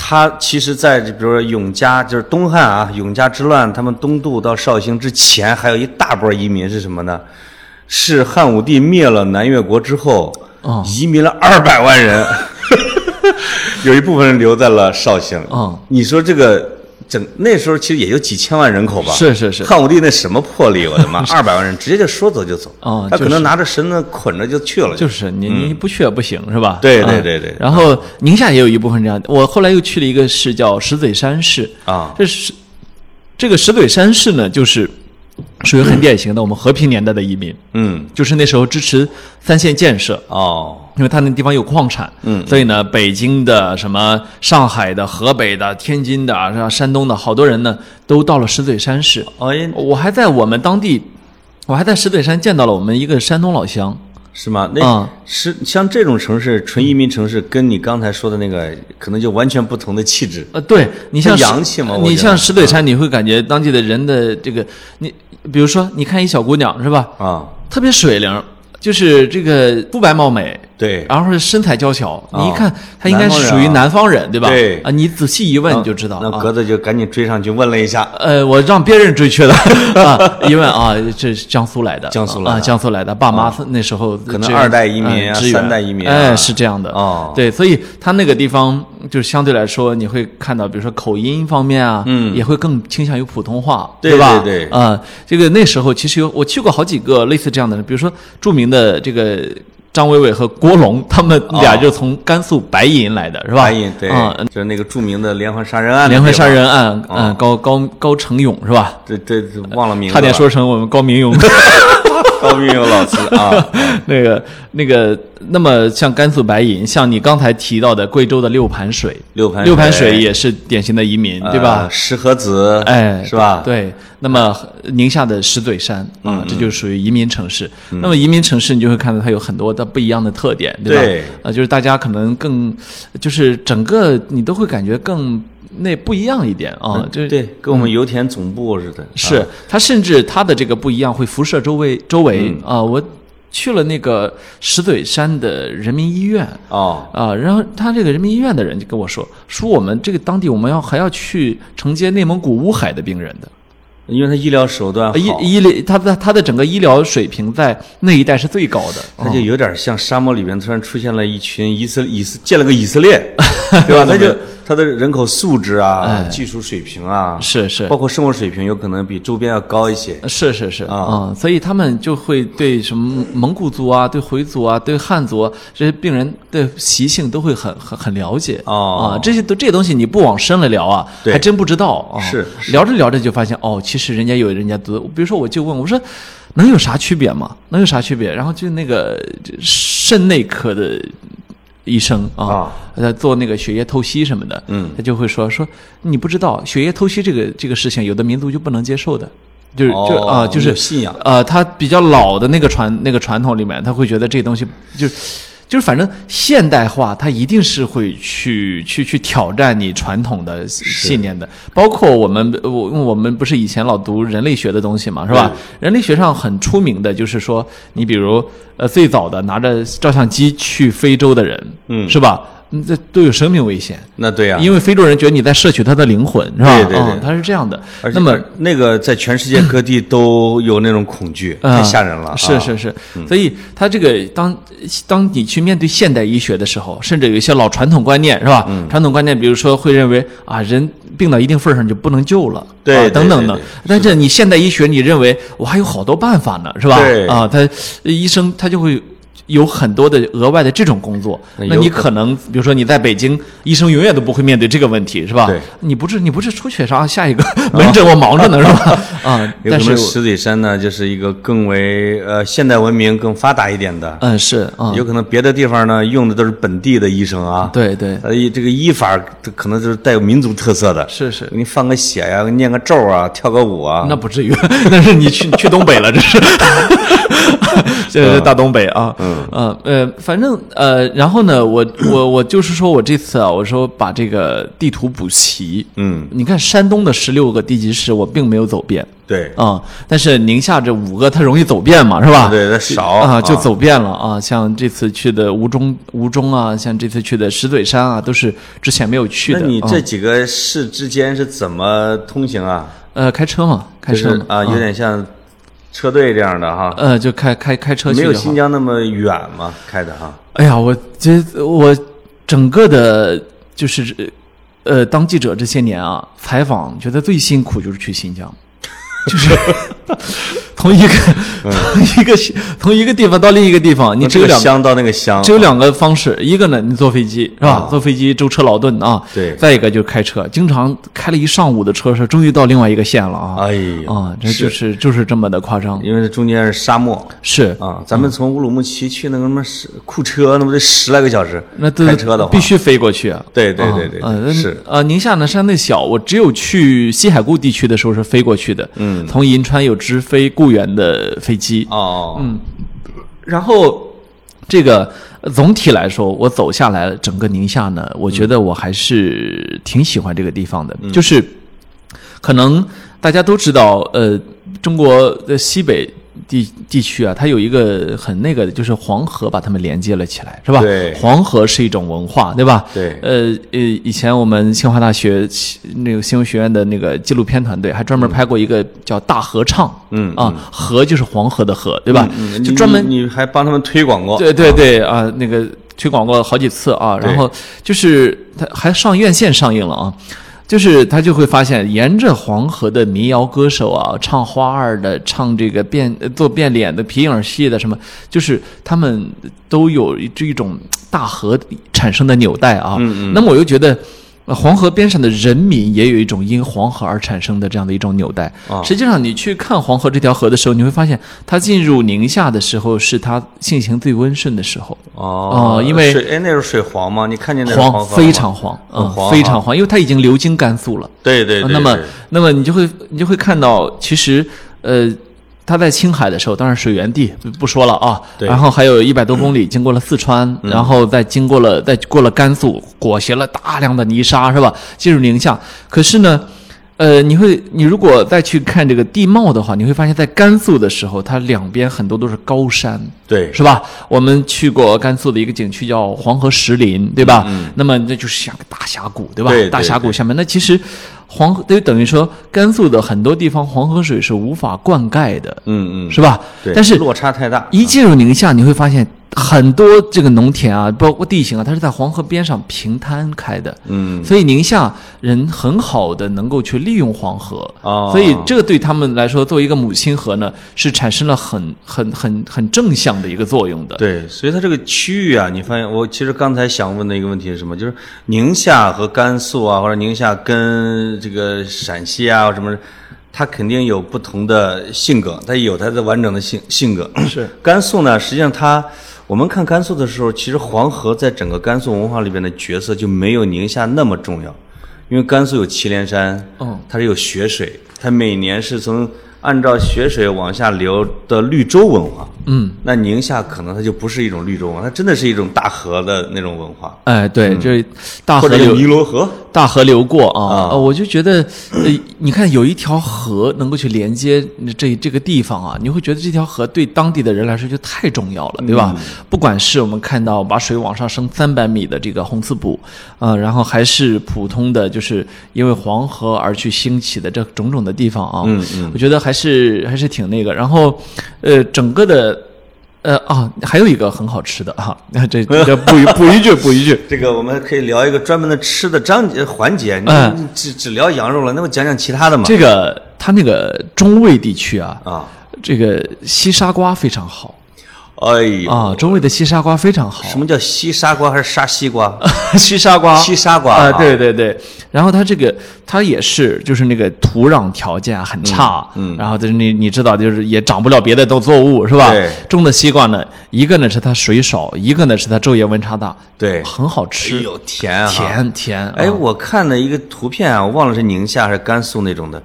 他其实在比如说永嘉，就是东汉啊，永嘉之乱，他们东渡到绍兴之前，还有一大波移民是什么呢？是汉武帝灭了南越国之后，哦移民了二百万人，有一部分人留在了绍兴。哦你说这个整那时候其实也就几千万人口吧？是是是汉武帝那什么魄力，我的妈，二百万人直接就说走就走。哦他可能拿着绳子捆着就去了。就是你你不去也不行是吧？嗯对啊对对对然后宁夏也有一部分这样，我后来又去了一个市叫石嘴山市啊这是这个石嘴山市呢，就是属于很典型的我们和平年代的移民，嗯，就是那时候支持三线建设，哦，因为他那地方有矿产，嗯。所以呢，北京的、什么上海的、河北的、天津的、是吧？山东的好多人呢，都到了石嘴山市。哎，我还在我们当地，我还在石嘴山见到了我们一个山东老乡，是吗？那、啊是像这种城市，纯移民城市，跟你刚才说的那个可能就完全不同的气质。呃，对你像洋气嘛你像石嘴山，你会感觉当地的人的这个，你比如说，你看一小姑娘是吧，啊，特别水灵，就是这个肤白貌美，对，然后身材娇巧，啊你一看他应该是属于南方人，对吧？对。啊，你仔细一问你就知道啊。那格子就赶紧追上去问了一下，呃，我让别人追去的 啊，一问啊，这是江苏来的，江苏来的。啊，江苏来的，爸妈那时候可能二代移民啊三代移民啊。哎，是这样的。哦。对，所以他那个地方就相对来说，你会看到，比如说口音方面啊，嗯。也会更倾向于普通话，对吧？对对。啊，这个那时候其实有我去过好几个类似这样的人，比如说著名的这个。张伟伟和郭龙，他们俩哦就从甘肃白银来的，是吧？白银对，嗯，就是那个著名的连环杀人案连环杀，人案，哦嗯，高高高成勇是吧？这这这忘了名字了，差点说成我们高明勇。高明勇老师啊，那个那个，那么像甘肃白银，像你刚才提到的贵州的六盘水，六盘六盘水水也是典型的移民，对吧呃？石河子，哎，是吧？，对，那么宁夏的石嘴山啊嗯，这就属于移民城市。那么移民城市，你就会看到它有很多的不一样的特点，对吧？对啊，就是大家可能更，就是整个你都会感觉更那不一样一点啊，就是嗯对，跟我们油田总部似的，是啊它甚至它的这个不一样会辐射周围周围嗯。啊、我去了那个石嘴山的人民医院哦，啊、然后他这个人民医院的人就跟我说，说我们这个当地我们要还要去承接内蒙古乌海的病人的，因为他医疗手段好，医医疗他的他的整个医疗水平在那一带是最高的，它就有点像沙漠里面突然出现了一群以色以色建了个以色列，对吧？它就他的人口素质啊、哎。技术水平啊，是是。包括生活水平，有可能比周边要高一些。是是是。啊。啊、所以他们就会对什么蒙古族啊、对回族啊、对汉族啊这些病人的习性都会很很很了解。哦。啊。这些都这些东西你不往深了聊啊，对。还真不知道。啊。是是。聊着聊着就发现哦，其实人家有人家的，比如说我就问我说，能有啥区别吗？能有啥区别？然后就那个肾内科的。医生啊啊，他做那个血液透析什么的，嗯他就会说说你不知道血液透析这个这个事情，有的民族就不能接受的，就是就哦啊，就是信仰呃，他比较老的那个传那个传统里面，他会觉得这东西就就是反正现代化，它一定是会去去去挑战你传统的信念的。包括我们我我们不是以前老读人类学的东西嘛，是吧？人类学上很出名的就是说，你比如呃最早的拿着照相机去非洲的人，嗯是吧？嗯这都有生命危险。那对呀、因为非洲人觉得你在摄取他的灵魂，是吧？对对对嗯，他是这样的。那么那个在全世界各地都有那种恐惧，啊 太吓人了。啊是是是，所以他这个当当你去面对现代医学的时候，甚至有一些老传统观念是吧？嗯传统观念，比如说会认为啊，人病到一定份儿上就不能救了，啊对对等等的。但是你现代医学，你认为我还有好多办法呢，是吧？对啊，他医生他就会。有很多的额外的这种工作，那你可可能比如说你在北京，医生永远都不会面对这个问题，是吧？对，你不是你不是出血啥下一个 门诊我忙着呢，是吧？啊，有但是石嘴山呢，就是一个更为呃现代文明更发达一点的，嗯是啊，有可能别的地方呢用的都是本地的医生啊，对对。呃，这个医法可能就是带有民族特色的，是是。给你放个血呀，念个咒啊，跳个舞啊，那不至于，那是你去去东北了，这是，这是大东北啊，嗯呃呃，反正呃，然后呢，我我我就是说我这次啊，我说把这个地图补齐，嗯，你看山东的十六个地级市，我并没有走遍对，啊、但是宁夏这五个它容易走遍嘛，是吧？对，它少啊，就走遍了啊，像这次去的吴中吴中啊，像这次去的石嘴山啊，都是之前没有去的。那你啊这几个市之间是怎么通行啊？呃开车嘛，开车嘛就是啊，有点像车队这样的哈，呃，就开开开车去没有新疆那么远嘛，开的哈。哎呀，我这我整个的，就是呃，当记者这些年啊，采访觉得最辛苦就是去新疆，就是 从一个从一个从一个地方到另一个地方，你只有两个。这个乡到那个乡，只有两个方式，一个呢，你坐飞机是吧？啊坐飞机舟车劳顿啊。对再一个就是开车，经常开了一上午的车，是终于到另外一个县了啊。哎呀啊，这就是就是这么的夸张。因为这中间是沙漠是啊，咱们从乌鲁木齐去那个什么十库车，那不得十来个小时？那都开车的话必须飞过去啊。对对对对是呃，宁夏呢山内小，我只有去西海固地区的时候是飞过去的。嗯，从银川有直飞固原的飞机。哦，嗯，然后这个呃总体来说，我走下来整个宁夏呢，我觉得我还是挺喜欢这个地方的。嗯就是可能大家都知道，呃，中国的西北地地区啊，它有一个很那个的，就是黄河把它们连接了起来，是吧？对黄河是一种文化，对吧？对呃呃，以前我们清华大学那个新闻学院的那个纪录片团队还专门拍过一个叫《大合唱》，嗯啊，河就是黄河的河，对吧？嗯就专门你你还帮他们推广过，对对对啊，那个推广过好几次啊，然后就是它还上院线上映了啊。就是他就会发现，沿着黄河的民谣歌手啊，唱花儿的，唱这个变呃做变脸的皮影戏的什么，就是他们都有这一种大河产生的纽带啊。嗯嗯那么我又觉得。呃黄河边上的人民也有一种因黄河而产生的这样的一种纽带。啊实际上，你去看黄河这条河的时候，你会发现，它进入宁夏的时候是它性情最温顺的时候。哦哦因为水哎那是水黄吗？你看见那黄黄非常黄，非常黄，因为它已经流经甘肃了。对对对，那么，那么你就会你就会看到，其实呃，它在青海的时候，当然水源地不不说了啊，对然后还有一百多公里经过了四川，然后再经过了再过了甘肃，裹挟了大量的泥沙，是吧？进入宁夏，可是呢。呃，你会，你如果再去看这个地貌的话，你会发现在甘肃的时候，它两边很多都是高山，对是吧？我们去过甘肃的一个景区叫黄河石林，对吧？那么那就是像个大峡谷，对吧？对大峡谷下面，那其实黄河等于等于说甘肃的很多地方黄河水是无法灌溉的，嗯嗯，是吧？对，但是落差太大，一进入宁夏，你会发现很多这个农田啊，包括地形啊，它是在黄河边上平摊开的。嗯所以宁夏人很好的能够去利用黄河，哦所以这个对他们来说，作为一个母亲河呢，是产生了很很很很正向的一个作用的。对，所以它这个区域啊，你发现我其实刚才想问的一个问题是什么？就是宁夏和甘肃啊，或者宁夏跟这个陕西啊什么，它肯定有不同的性格，它有它的完整的性性格。是甘肃呢，实际上它我们看甘肃的时候，其实黄河在整个甘肃文化里边的角色就没有宁夏那么重要，因为甘肃有祁连山，嗯它是有雪水，它每年是从按照雪水往下流的绿洲文化。嗯，那宁夏可能它就不是一种绿洲文化，它真的是一种大河的那种文化，哎，对，这大河或者流尼罗河。大河流过啊，我就觉得，呃，你看有一条河能够去连接这这个地方啊，你会觉得这条河对当地的人来说就太重要了，对吧？不管是我们看到把水往上升三百米的这个红刺浦，啊、然后还是普通的就是因为黄河而去兴起的这种种的地方啊，嗯嗯我觉得还是还是挺那个。然后，呃，整个的。呃啊，还有一个很好吃的啊，这 这补一补一句补一句，这个我们可以聊一个专门的吃的章节环节，你只只聊羊肉了，那么讲讲其他的嘛？这个他那个中卫地区啊，啊，这个西沙瓜非常好。哎呦，啊，中卫的西沙瓜非常好。什么叫西沙瓜还是沙西瓜？西沙瓜，西沙瓜啊，对对对。然后它这个它也是，就是那个土壤条件啊很差，嗯，然后就是你你知道，就是也长不了别的都作物是吧？对。种的西瓜呢，一个呢是它水少，一个呢是它昼夜温差大，对，很好吃，哎呦甜啊，甜甜。哎，我看了一个图片啊，我忘了是宁夏还是甘肃那种的，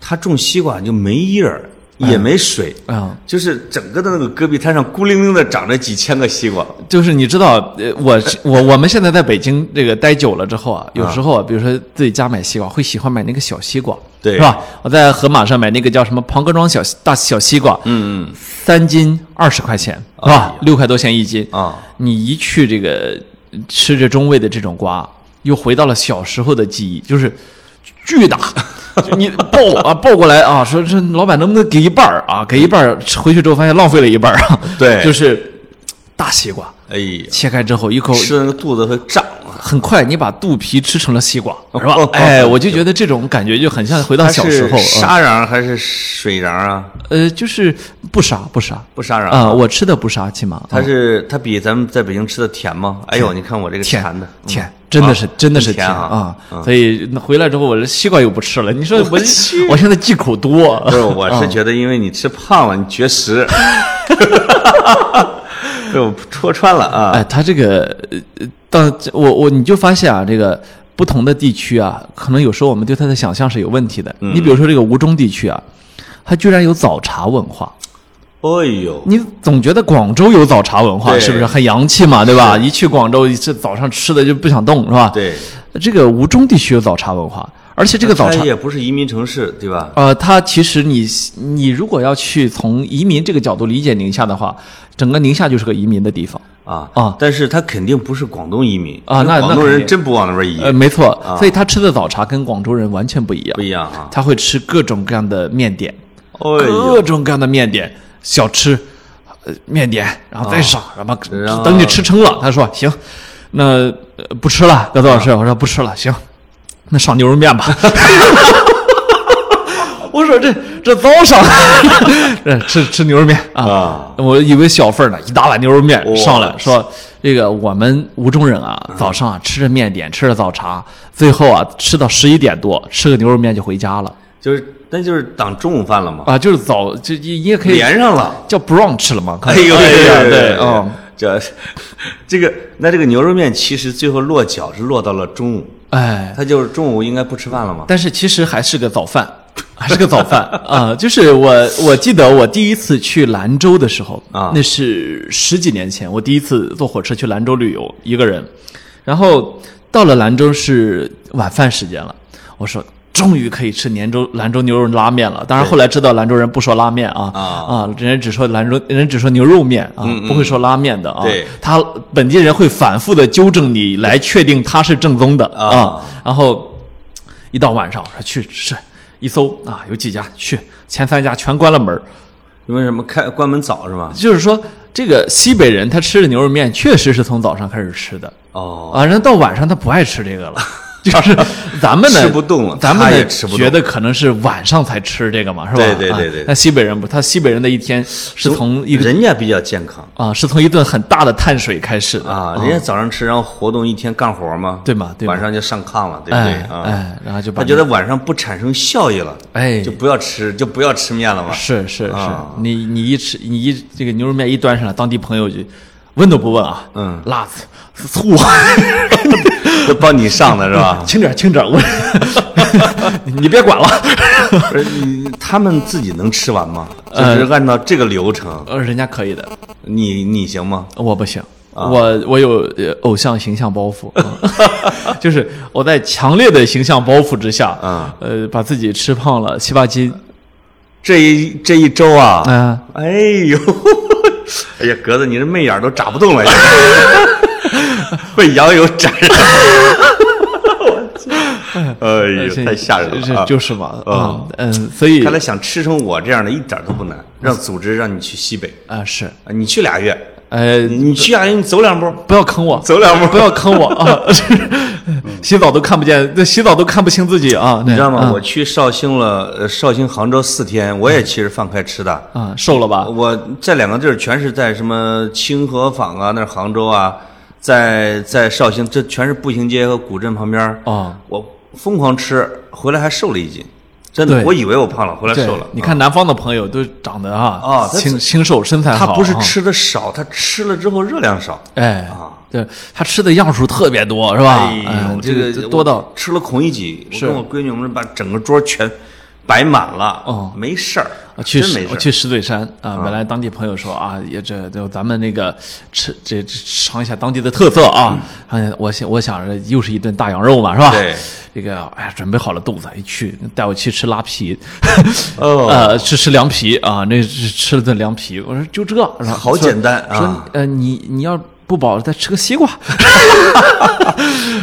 它种西瓜就没叶儿。也没水啊，就是整个的那个戈壁滩上孤零零的长着几千个西瓜。就是你知道，呃，我 我我们现在在北京这个待久了之后啊，有时候啊，比如说自己家买西瓜，会喜欢买那个小西瓜，对，是吧？我在盒马上买那个叫什么庞各庄小大小西瓜，嗯嗯，三斤二十块钱，是吧？六块多钱一斤啊！你一去这个吃着中味的这种瓜，又回到了小时候的记忆，就是巨大。你抱啊抱过来啊，说这老板能不能给一半儿啊？给一半儿，回去之后发现浪费了一半儿啊。对，就是大西瓜，哎呀，切开之后一口吃那个肚子会胀，很快你把肚皮吃成了西瓜，是吧？哎，我就觉得这种感觉就很像回到小时候。沙瓤还是水瓤啊？呃，就是不沙不沙不沙瓤啊，我吃的不沙，起码它是它比咱们在北京吃的甜吗？哎呦，你看我这个甜的甜。真的是，真的是甜啊！所以回来之后，我这西瓜又不吃了。你说我，我现在忌口多。不是，我是觉得因为你吃胖了，你绝食，被我戳穿了啊！哎，他这个，当我我你就发现啊，这个不同的地区啊，可能有时候我们对他的想象是有问题的。你比如说这个吴中地区啊，它居然有早茶文化。哎呦，你总觉得广州有早茶文化，是不是很洋气嘛？对吧？一去广州，一这早上吃的就不想动，是吧？对，这个吴中地区有早茶文化，而且这个早茶也不是移民城市，对吧？呃，它其实你你如果要去从移民这个角度理解宁夏的话，整个宁夏就是个移民的地方啊啊！但是它肯定不是广东移民啊，那广东人真不往那边移。呃，没错，所以他吃的早茶跟广州人完全不一样，不一样啊！他会吃各种各样的面点，各各种各样的面点小吃。呃面点，然后再上，然后等你吃撑了，他说行，那不吃了，葛老师，我说不吃了，行，那上牛肉面吧。我说这这早上 吃吃牛肉面啊，我以为小份呢，一大碗牛肉面上来，说这个我们吴中人啊，早上啊吃着面点，吃着早茶，最后啊吃到十一点多，吃个牛肉面就回家了，就是。那就是当中午饭了嘛？啊，就是早就你也可以连上了，叫 brunch 了嘛？哎呦，对对，嗯，这这个那这个牛肉面其实最后落脚是落到了中午，哎，他就是中午应该不吃饭了嘛？但是其实还是个早饭，还是个早饭 啊！就是我我记得我第一次去兰州的时候啊，那是十几年前，我第一次坐火车去兰州旅游，一个人，然后到了兰州是晚饭时间了，我说。终于可以吃兰州兰州牛肉拉面了。当然后来知道兰州人不说拉面啊啊，人家只说兰州人只说牛肉面啊，不会说拉面的啊。对，他本地人会反复的纠正你，来确定他是正宗的啊。然后一到晚上说去吃，一搜啊有几家去，前三家全关了门因为什么开关门早是吧？就是说这个西北人他吃的牛肉面确实是从早上开始吃的哦啊，人到晚上他不爱吃这个了。就是咱们呢，吃不动了，咱们也吃不动，觉得可能是晚上才吃这个嘛，是吧？对对对对。那西北人不，他西北人的一天是从一个人家比较健康啊，是从一顿很大的碳水开始的啊。人家早上吃，然后活动一天干活嘛，对嘛？对。晚上就上炕了，对不对啊？哎，然后就他觉得晚上不产生效益了，哎，就不要吃，就不要吃面了嘛。是是是，你你一吃，你一这个牛肉面一端上来，当地朋友就问都不问啊，嗯，辣子醋。都帮你上的是吧？轻点，轻点，我 你别管了。不是你，他们自己能吃完吗？就是按照这个流程。呃，人家可以的。你你行吗？我不行，我我有偶像形象包袱，就是我在强烈的形象包袱之下，嗯，呃，把自己吃胖了七八斤。这一这一周啊，嗯，哎呦，哎呀，格子，你这媚眼都眨不动了。被羊油粘上，哎呦，太吓人了！就是嘛，嗯嗯，所以看来想吃成我这样的一点都不难。让组织让你去西北啊，是你去俩月，呃，你去啊，你走两步，不要坑我，走两步不要坑我啊！洗澡都看不见，这洗澡都看不清自己啊！你知道吗？嗯我去绍兴了，呃，绍兴、杭州四天，我也其实放开吃的。啊，瘦了吧？我这两个地儿全是在什么清河坊啊，那杭州啊，在在绍兴，这全是步行街和古镇旁边儿。哦，我疯狂吃，回来还瘦了一斤，真的，我以为我胖了，回来瘦了。你看南方的朋友都长得啊啊清清瘦，身材好。他不是啊吃的少，他吃了之后热量少。哎啊，对他吃的样数特别多，是吧？哎哎呦，这个多到吃了孔乙己，我跟我闺女我们把整个桌全摆满了。哦。没事儿，我去去石嘴山啊，本来当地朋友说啊，也这就咱们那个吃这这尝一下当地的特色啊，哎，我想我想着又是一顿大羊肉嘛，是吧？对，这个哎呀，准备好了肚子，一去带我去吃拉皮，哦。呃，吃吃凉皮啊，那是吃了顿凉皮，我说就这，好简单啊。说呃你你要不饱了再吃个西瓜，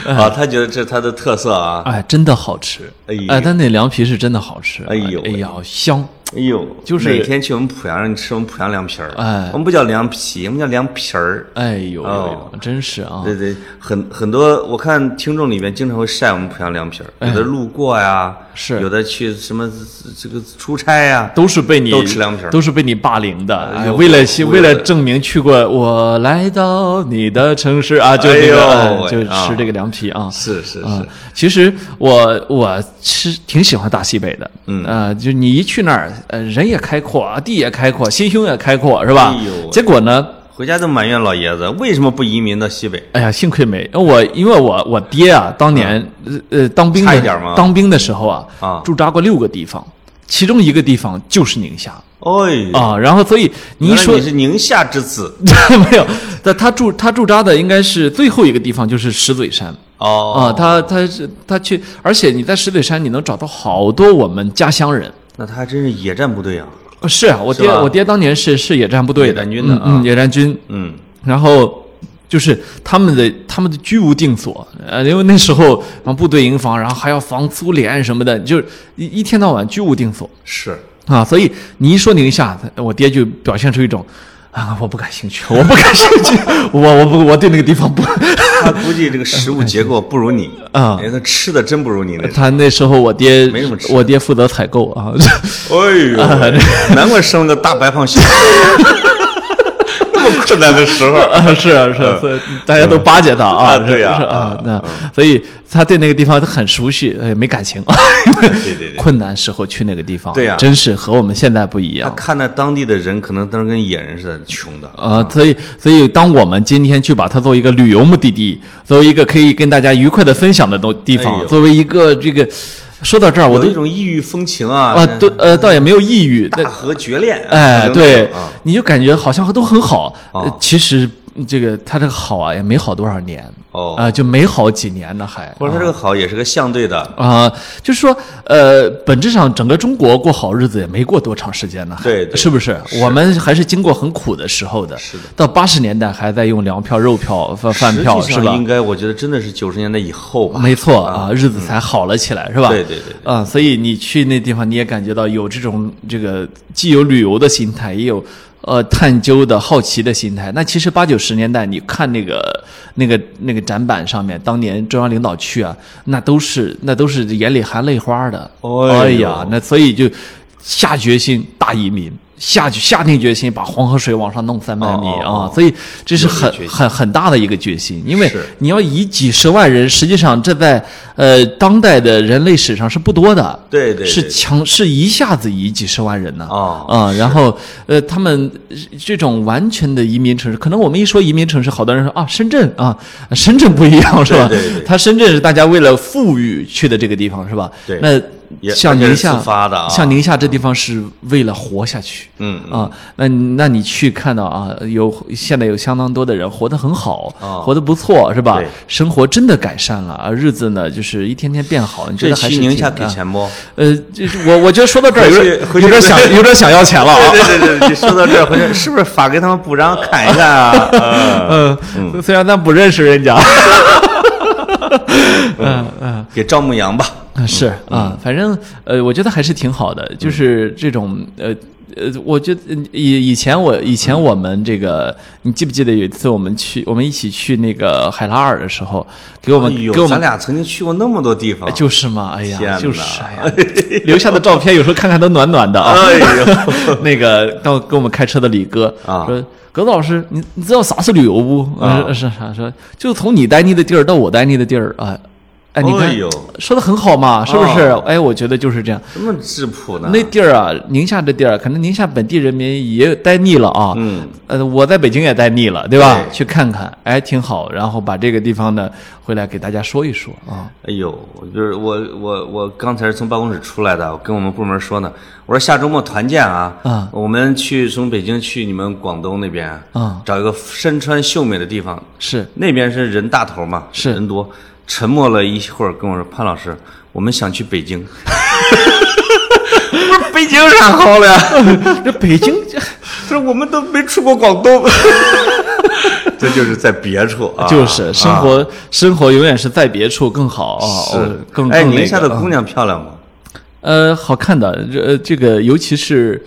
啊，他觉得这是他的特色啊。哎，真的好吃，哎但那凉皮是真的好吃，哎呦哎呀香，哎呦，就是每天去我们濮阳让你吃我们濮阳凉皮儿。哎。我们不叫凉皮，我们叫凉皮儿。哎呦真是啊，对对，很很多，我看听众里面经常会晒我们濮阳凉皮儿，有的路过呀，哎是。有的去什么这个出差呀，都是被你都吃凉皮儿。都是被你霸凌的。哎为了为了证明去过，我来到你的城市啊，就那个、就啊吃这个凉皮啊。是是啊是，，其实我我是挺喜欢大西北的，嗯。呃，就你一去那儿，呃，人也开阔啊，地也开阔，心胸也开阔，是吧？哎结果呢，回家就埋怨老爷子为什么不移民到西北？哎呀，幸亏没我，因为我我爹啊，当年、呃呃当兵的当兵的时候啊，啊驻扎过六个地方，其中一个地方就是宁夏哎，啊。然后所以你一说你是宁夏之子 没有，那他驻他驻扎的应该是最后一个地方，就是石嘴山哦啊。他他是他去，而且你在石嘴山你能找到好多我们家乡人。那他还真是野战部队啊。呃是啊，我爹我爹当年是是野战部队的，野战军的啊嗯嗯，野战军。嗯，然后就是他们的他们的居无定所，呃，因为那时候啊部队营房，然后还要防苏联什么的，就是一一天到晚居无定所是啊。所以你一说宁夏，我爹就表现出一种。啊，我不感兴趣，我不感兴趣，我我不我对那个地方不，他估计这个食物结构不如你啊哎他吃的真不如你那。他那时候我爹没什么吃我爹负责采购啊，哎呦，难怪生了个大白胖小子。这 么 困难的时候，啊，是啊，是啊，所以大家都巴结他啊，啊对呀是啊啊，那所以他对那个地方他很熟悉，呃，没感情，对对对，困难时候去那个地方，对呀。真是和我们现在不一样。他样。看到当地的人，可能都是跟野人似的，穷的。啊，所以，所以，当我们今天去把它作为一个旅游目的地，作为一个可以跟大家愉快的分享的东地方，作为一个这个，说到这儿，我都有一种异域风情啊，啊，对，呃，倒也没有抑郁，那大河绝恋。哎，对啊，你就感觉好像都很好，其实这个他这个好啊，也没好多少年，哦啊，就没好几年呢，还或者他这个好也是个相对的，啊、就是说，呃，本质上整个中国过好日子也没过多长时间呢，对对是不是？我们还是经过很苦的时候的，是的。到八十年代还在用粮票、肉票、饭饭票，是吧应？该我觉得真的是九十年代以后吧。没错啊，日子才好了起来，是吧？对对对对啊，所以你去那地方，你也感觉到有这种这个既有旅游的心态，也有呃探究的好奇的心态。那其实八九十年代，你看那个那个那个展板上面，当年中央领导去啊，那都是那都是眼里含泪花的。哎呀，那所以就下决心大移民。下去下定决心把黄河水往上弄三百米哦哦哦。啊，所以这是很很很大的一个决心，因为你要以几十万人，实际上这在呃当代的人类史上是不多的，对对对。是强是一下子以几十万人呢，哦啊，然后呃他们这种完全的移民城市，可能我们一说移民城市，好多人说啊深圳啊，深圳不一样是吧？对对对。它深圳是大家为了富裕去的这个地方是吧？对。那像宁夏发的啊像宁夏这地方是为了活下去，嗯啊，那那你去看到啊，有现在有相当多的人活得很好，哦活得不错，是吧对？生活真的改善了，啊，日子呢就是一天天变好。你觉这得还是宁夏给钱不？呃，就是我我觉得说到这儿有点有点想有点想要钱了啊。对对对对，你说到这儿，回去是不是发给他们部长 看一看啊？嗯嗯，虽然咱不认识人家，嗯嗯，给赵牧阳吧。啊是啊，反正呃，我觉得还是挺好的，就是这种呃。呃，我觉得以以前我以前我们这个，你记不记得有一次我们去我们一起去那个海拉尔的时候，给我们给我们咱俩曾经去过那么多地方，就是嘛，哎呀，就是哎呀，留下的照片有时候看看都暖暖的啊。哎呦，那个到跟我们开车的李哥啊说。格子老师，你你知道啥是旅游不？啊呃是啥？说就从你待腻的地儿到我待腻的地儿啊，哎，你看说的很好嘛，是不是哦？哎，我觉得就是这样。这么质朴呢？那地儿啊，宁夏这地儿，可能宁夏本地人民也待腻了啊。嗯，呃，我在北京也待腻了，对吧？对去看看，哎，挺好。然后把这个地方呢，回来给大家说一说啊。哎呦，就是我我我刚才是从办公室出来的，我跟我们部门说呢，我说下周末团建啊，啊我们去从北京去你们广东那边啊找一个山川秀美的地方，是那边是人大头嘛，是人多。沉默了一会儿，跟我说：“潘老师，我们想去北京。”不是北京有啥好的呀？这北京 这我们都没出过广东，这就是在别处啊，就是生啊活，生活永远是在别处更好是哎，更哎宁夏的姑娘漂亮吗？呃，好看的，这呃这个尤其是，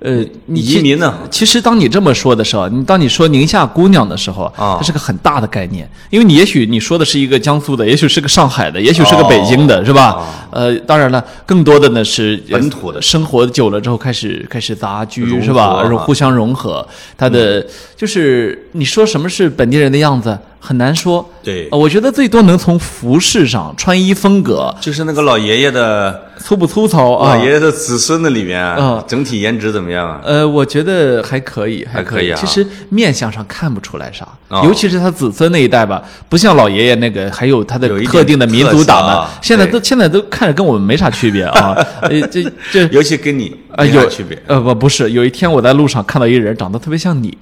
呃，你移民呢？其实当你这么说的时候，你当你说宁夏姑娘的时候，啊。它是个很大的概念，因为你也许你说的是一个江苏的，也许是个上海的，也许是个北京的，是吧？哦。呃，当然了，更多的呢是呃本土的。生活久了之后开始开始杂居，是吧？然后互相融合，它的、就是你说什么是本地人的样子很难说。对呃我觉得最多能从服饰上、穿衣风格、就是那个老爷爷的粗不粗糙啊，老爷爷的子孙的里面啊，整体颜值怎么样啊？呃，我觉得还可以，还可以啊其实面相上看不出来啥，哦尤其是他子孙那一代吧，不像老爷爷那个，还有他的特定的民族打扮啊，现在都现在都看着跟我们没啥区别啊。呃，这这尤其跟你啊有区别。呃不不是，有一天我在路上看到一个人长得特别像你，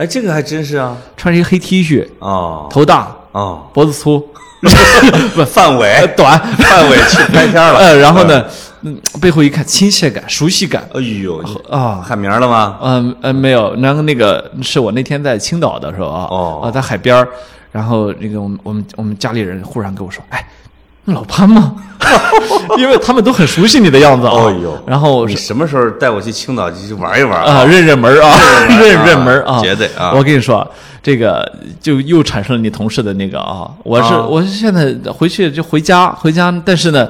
哎，这个还真是啊。穿着一个黑 T 恤，啊头大，啊，脖子粗，不范呃伟短，范伟去拍片了。呃，然后呢，嗯，背后一看亲切感、熟悉感哎呦，啊。喊名了吗？嗯呃没有，然后那个是我那天在青岛的时候啊，哦啊在海边儿，然后那个我们我们我们家里人忽然跟我说，哎，那老潘吗？因为他们都很熟悉你的样子啊。哦呦然后你什么时候带我去青岛去玩一玩啊，？认认门啊，认啊认门 啊，绝对啊我跟你说，这个就又产生了你同事的那个啊，我是啊我是现在回去就回家回家，但是呢。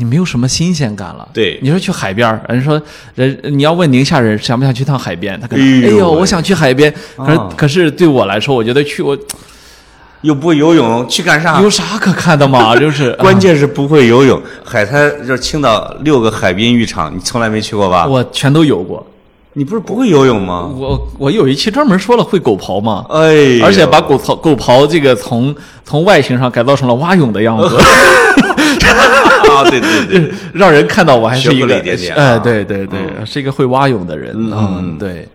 你没有什么新鲜感了。对你说去海边儿，人说人你要问宁夏人想不想去趟海边，他可能哎呦我想去海边。可是啊可是对我来说，我觉得去我又不会游泳，去干啥？有啥可看的嘛？就是关键是不会游泳。海滩就是青岛六个海滨浴场，你从来没去过吧？我全都有过。你不是不会游泳吗？我我有一期专门说了会狗刨嘛，哎，而且把狗刨狗刨这个从从外形上改造成了蛙泳的样子。啊，对对对，让人看到我还是一个了一点点啊哎，对对对，是一个会蛙泳的人。嗯嗯，对。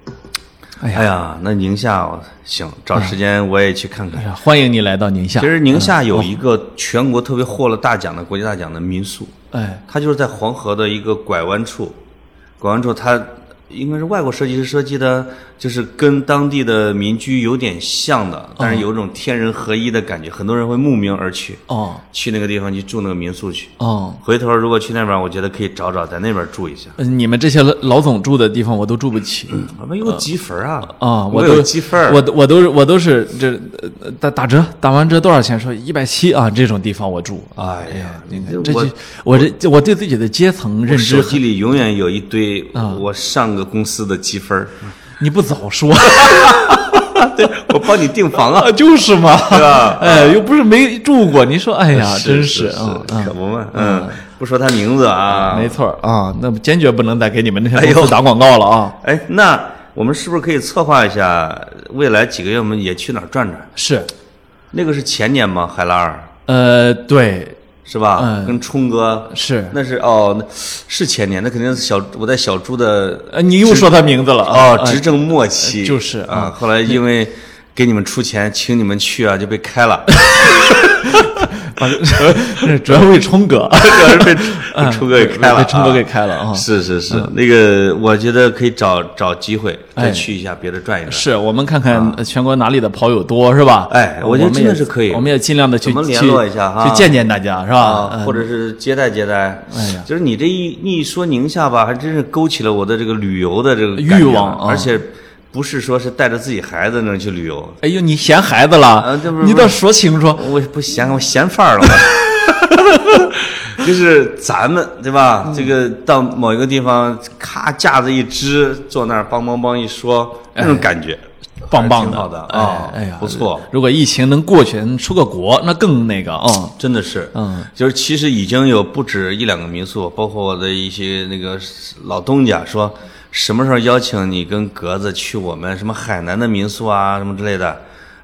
哎呀，哎呀，那宁夏行，找时间我也去看看。哎。呀，欢迎你来到宁夏。其。实宁夏有一个全国特别获了大奖的国际大奖的民宿，哎，它就是在黄河的一个拐弯处，拐弯处它应该是外国设计师设计的，就是跟当地的民居有点像的，但是有一种天人合一的感觉，很多人会慕名而去，哦去那个地方去住那个民宿去。哦，回头如果去那边，我觉得可以找找在那边住一下。呃你们这些老老总住的地方我都住不起我们有积分啊！啊，我都有积分儿我我都是我都是这呃打打折，打完折多少钱？说一百七啊，这种地方我住。哎呀，你你我看这就我这这我对自己的阶层认知手很，机里永远有一堆啊我上个公司的积分儿，你不早说。对我帮你订房啊。啊，，就是嘛，对吧？哎，又不是没住过，你说，哎呀，真是啊，嗯可不嘛，嗯，不说他名字啊，没错啊，那么坚决不能再给你们那些公司打广告了啊！哎，那我们是不是可以策划一下，未来几个月我们也去哪儿转转？是，那个是前年吗？海拉尔？呃，对，是吧？嗯。跟冲哥。是，那是哦，那是前年，那肯定是小我在小猪的呃，你又说他名字了啊。哦执政末期，就是啊，后来因为给你们出钱请你们去啊，就被开了。啊，主要为冲哥，主要是被 嗯冲哥给开了，被冲哥啊给开了啊。是是是，那个我觉得可以找找机会再哎去一下别的转一转。是我们看看呃全国哪里的跑友多是吧？哎我觉得真的是可以我们也尽量的去联去络一下哈去见见大家是吧？或者是接待接待。哎呀就是你这一你一说宁夏吧，还真是勾起了我的这个旅游的这个欲望而且不是说是带着自己孩子那去旅游，哎呦，你嫌孩子了不？你倒说清楚。我不嫌我嫌范儿了吗？就是咱们对吧？嗯这个到某一个地方，咔架子一支，坐那儿梆梆梆一说，那种感觉，棒棒的，好的哎啊哎呀，不错。如果疫情能过去，能出个国，那更那个啊。真的是，嗯，就是其实已经有不止一两个民宿，包括我的一些那个老东家说，什么时候邀请你跟格子去我们什么海南的民宿啊，什么之类的。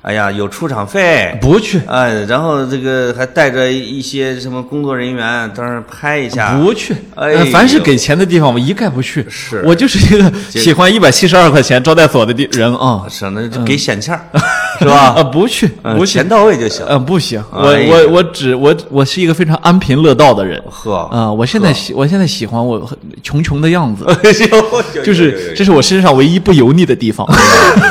哎呀，有出场费，不去，哎，然后这个还带着一些什么工作人员到那儿拍一下，不去。哎凡是给钱的地方，我一概不去。是。我就是一个喜欢一百七十二块钱招待所的地人啊。省得就给显欠儿，是吧？啊，不去，嗯不去钱。到位就行。嗯，不行，我哎我我只我我是一个非常安贫乐道的人呵，啊！我现在喜我现在喜欢我很穷穷的样子，就是这是我身上唯一不油腻的地方。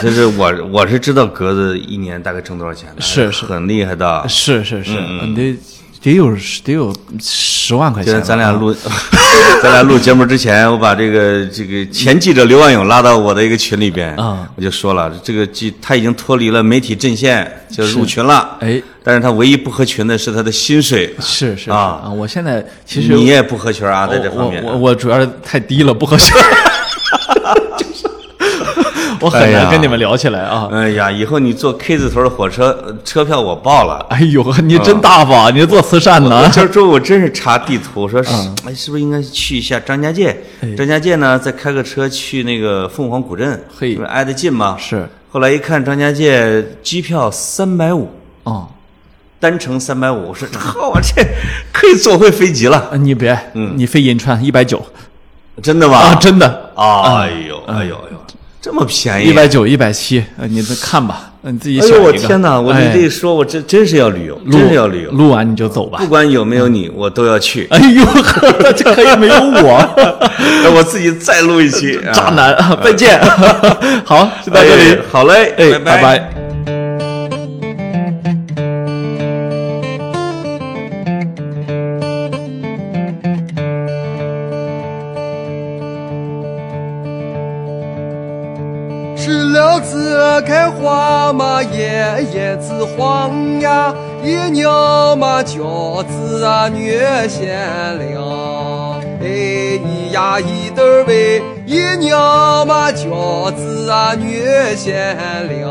就是我我是知道格子一年大概挣多少钱的，是是很厉害的。是是是，嗯你得得有得有十万块钱现在咱俩录，咱俩录节目之前，我把这个这个前记者刘万勇拉到我的一个群里边，啊我就说了，这个记他已经脱离了媒体阵线，就入群了，哎，但是他唯一不合群的是他的薪水，是是是啊啊！我现在其实你也不合群啊，在这方面，我我我主要是太低了，不合适。就 是我很难跟你们聊起来啊。哎呀，以后你坐 K 字头的火车，呃车票我报了。哎呦，你真大方，你做慈善呢？今儿中午真是查地图，说是哎，是不是应该去一下张家界？哎张家界呢，再开个车去那个凤凰古镇，嘿挨得近吗？是后来一看张家界机票三百五，哦，单程三百五，我说好，我这可以坐回飞机了，啊你别，嗯你飞银川一百九真的吗？啊，真的，哎呦，哎呦，哎呦，这么便宜！一百九一百七，呃你再看吧，呃你自己哎呦，选一个。我天哪！我你哎这一说，我真真是要旅游，真是要旅游。录完你就走吧不。管有没有你，我都要去。哎呦呵，这可以没有我，哎我自己再录一期。啊 渣男，再见。好，就到这里哎，好嘞，拜拜。子黄呀，一娘嘛饺子啊女鲜亮。哎，一呀一对儿喂，一娘嘛饺子啊女鲜亮。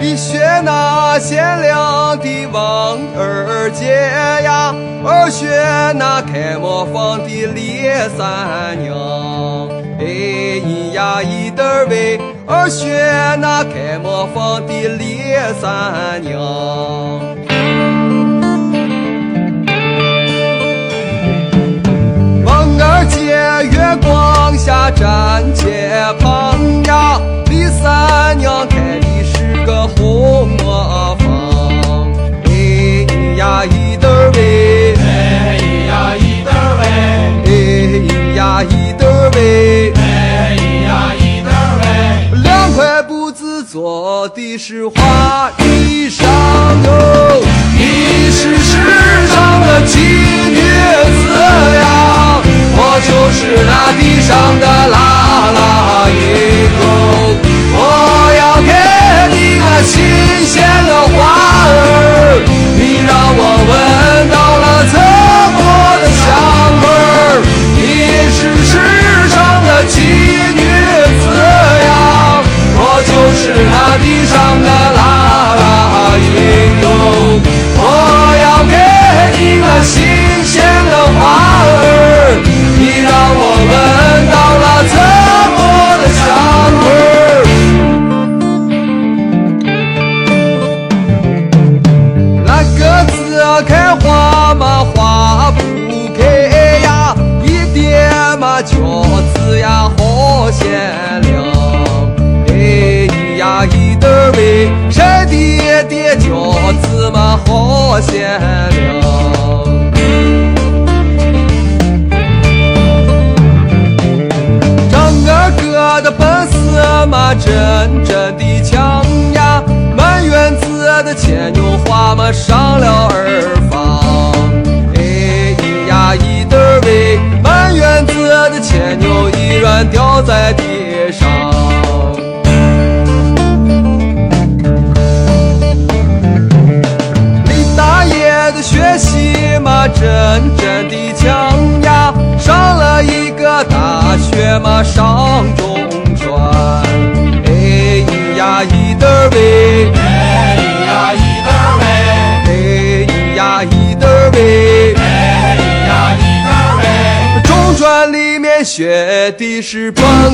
一学那贤良的王二姐呀，二学那开磨坊的李三娘。哎，一呀一对儿喂，二学那开磨坊的李三娘。王二姐月光下站街旁呀，李三娘开的是个红磨坊。哎呀一对儿喂，哎呀一对儿喂，哎呀一对儿喂，布子做的是花衣裳哟，你是世上的奇女子呀，我就是那地上的啦啦音哟，我要给你个新鲜的花儿，你让我闻是那地上的是蹦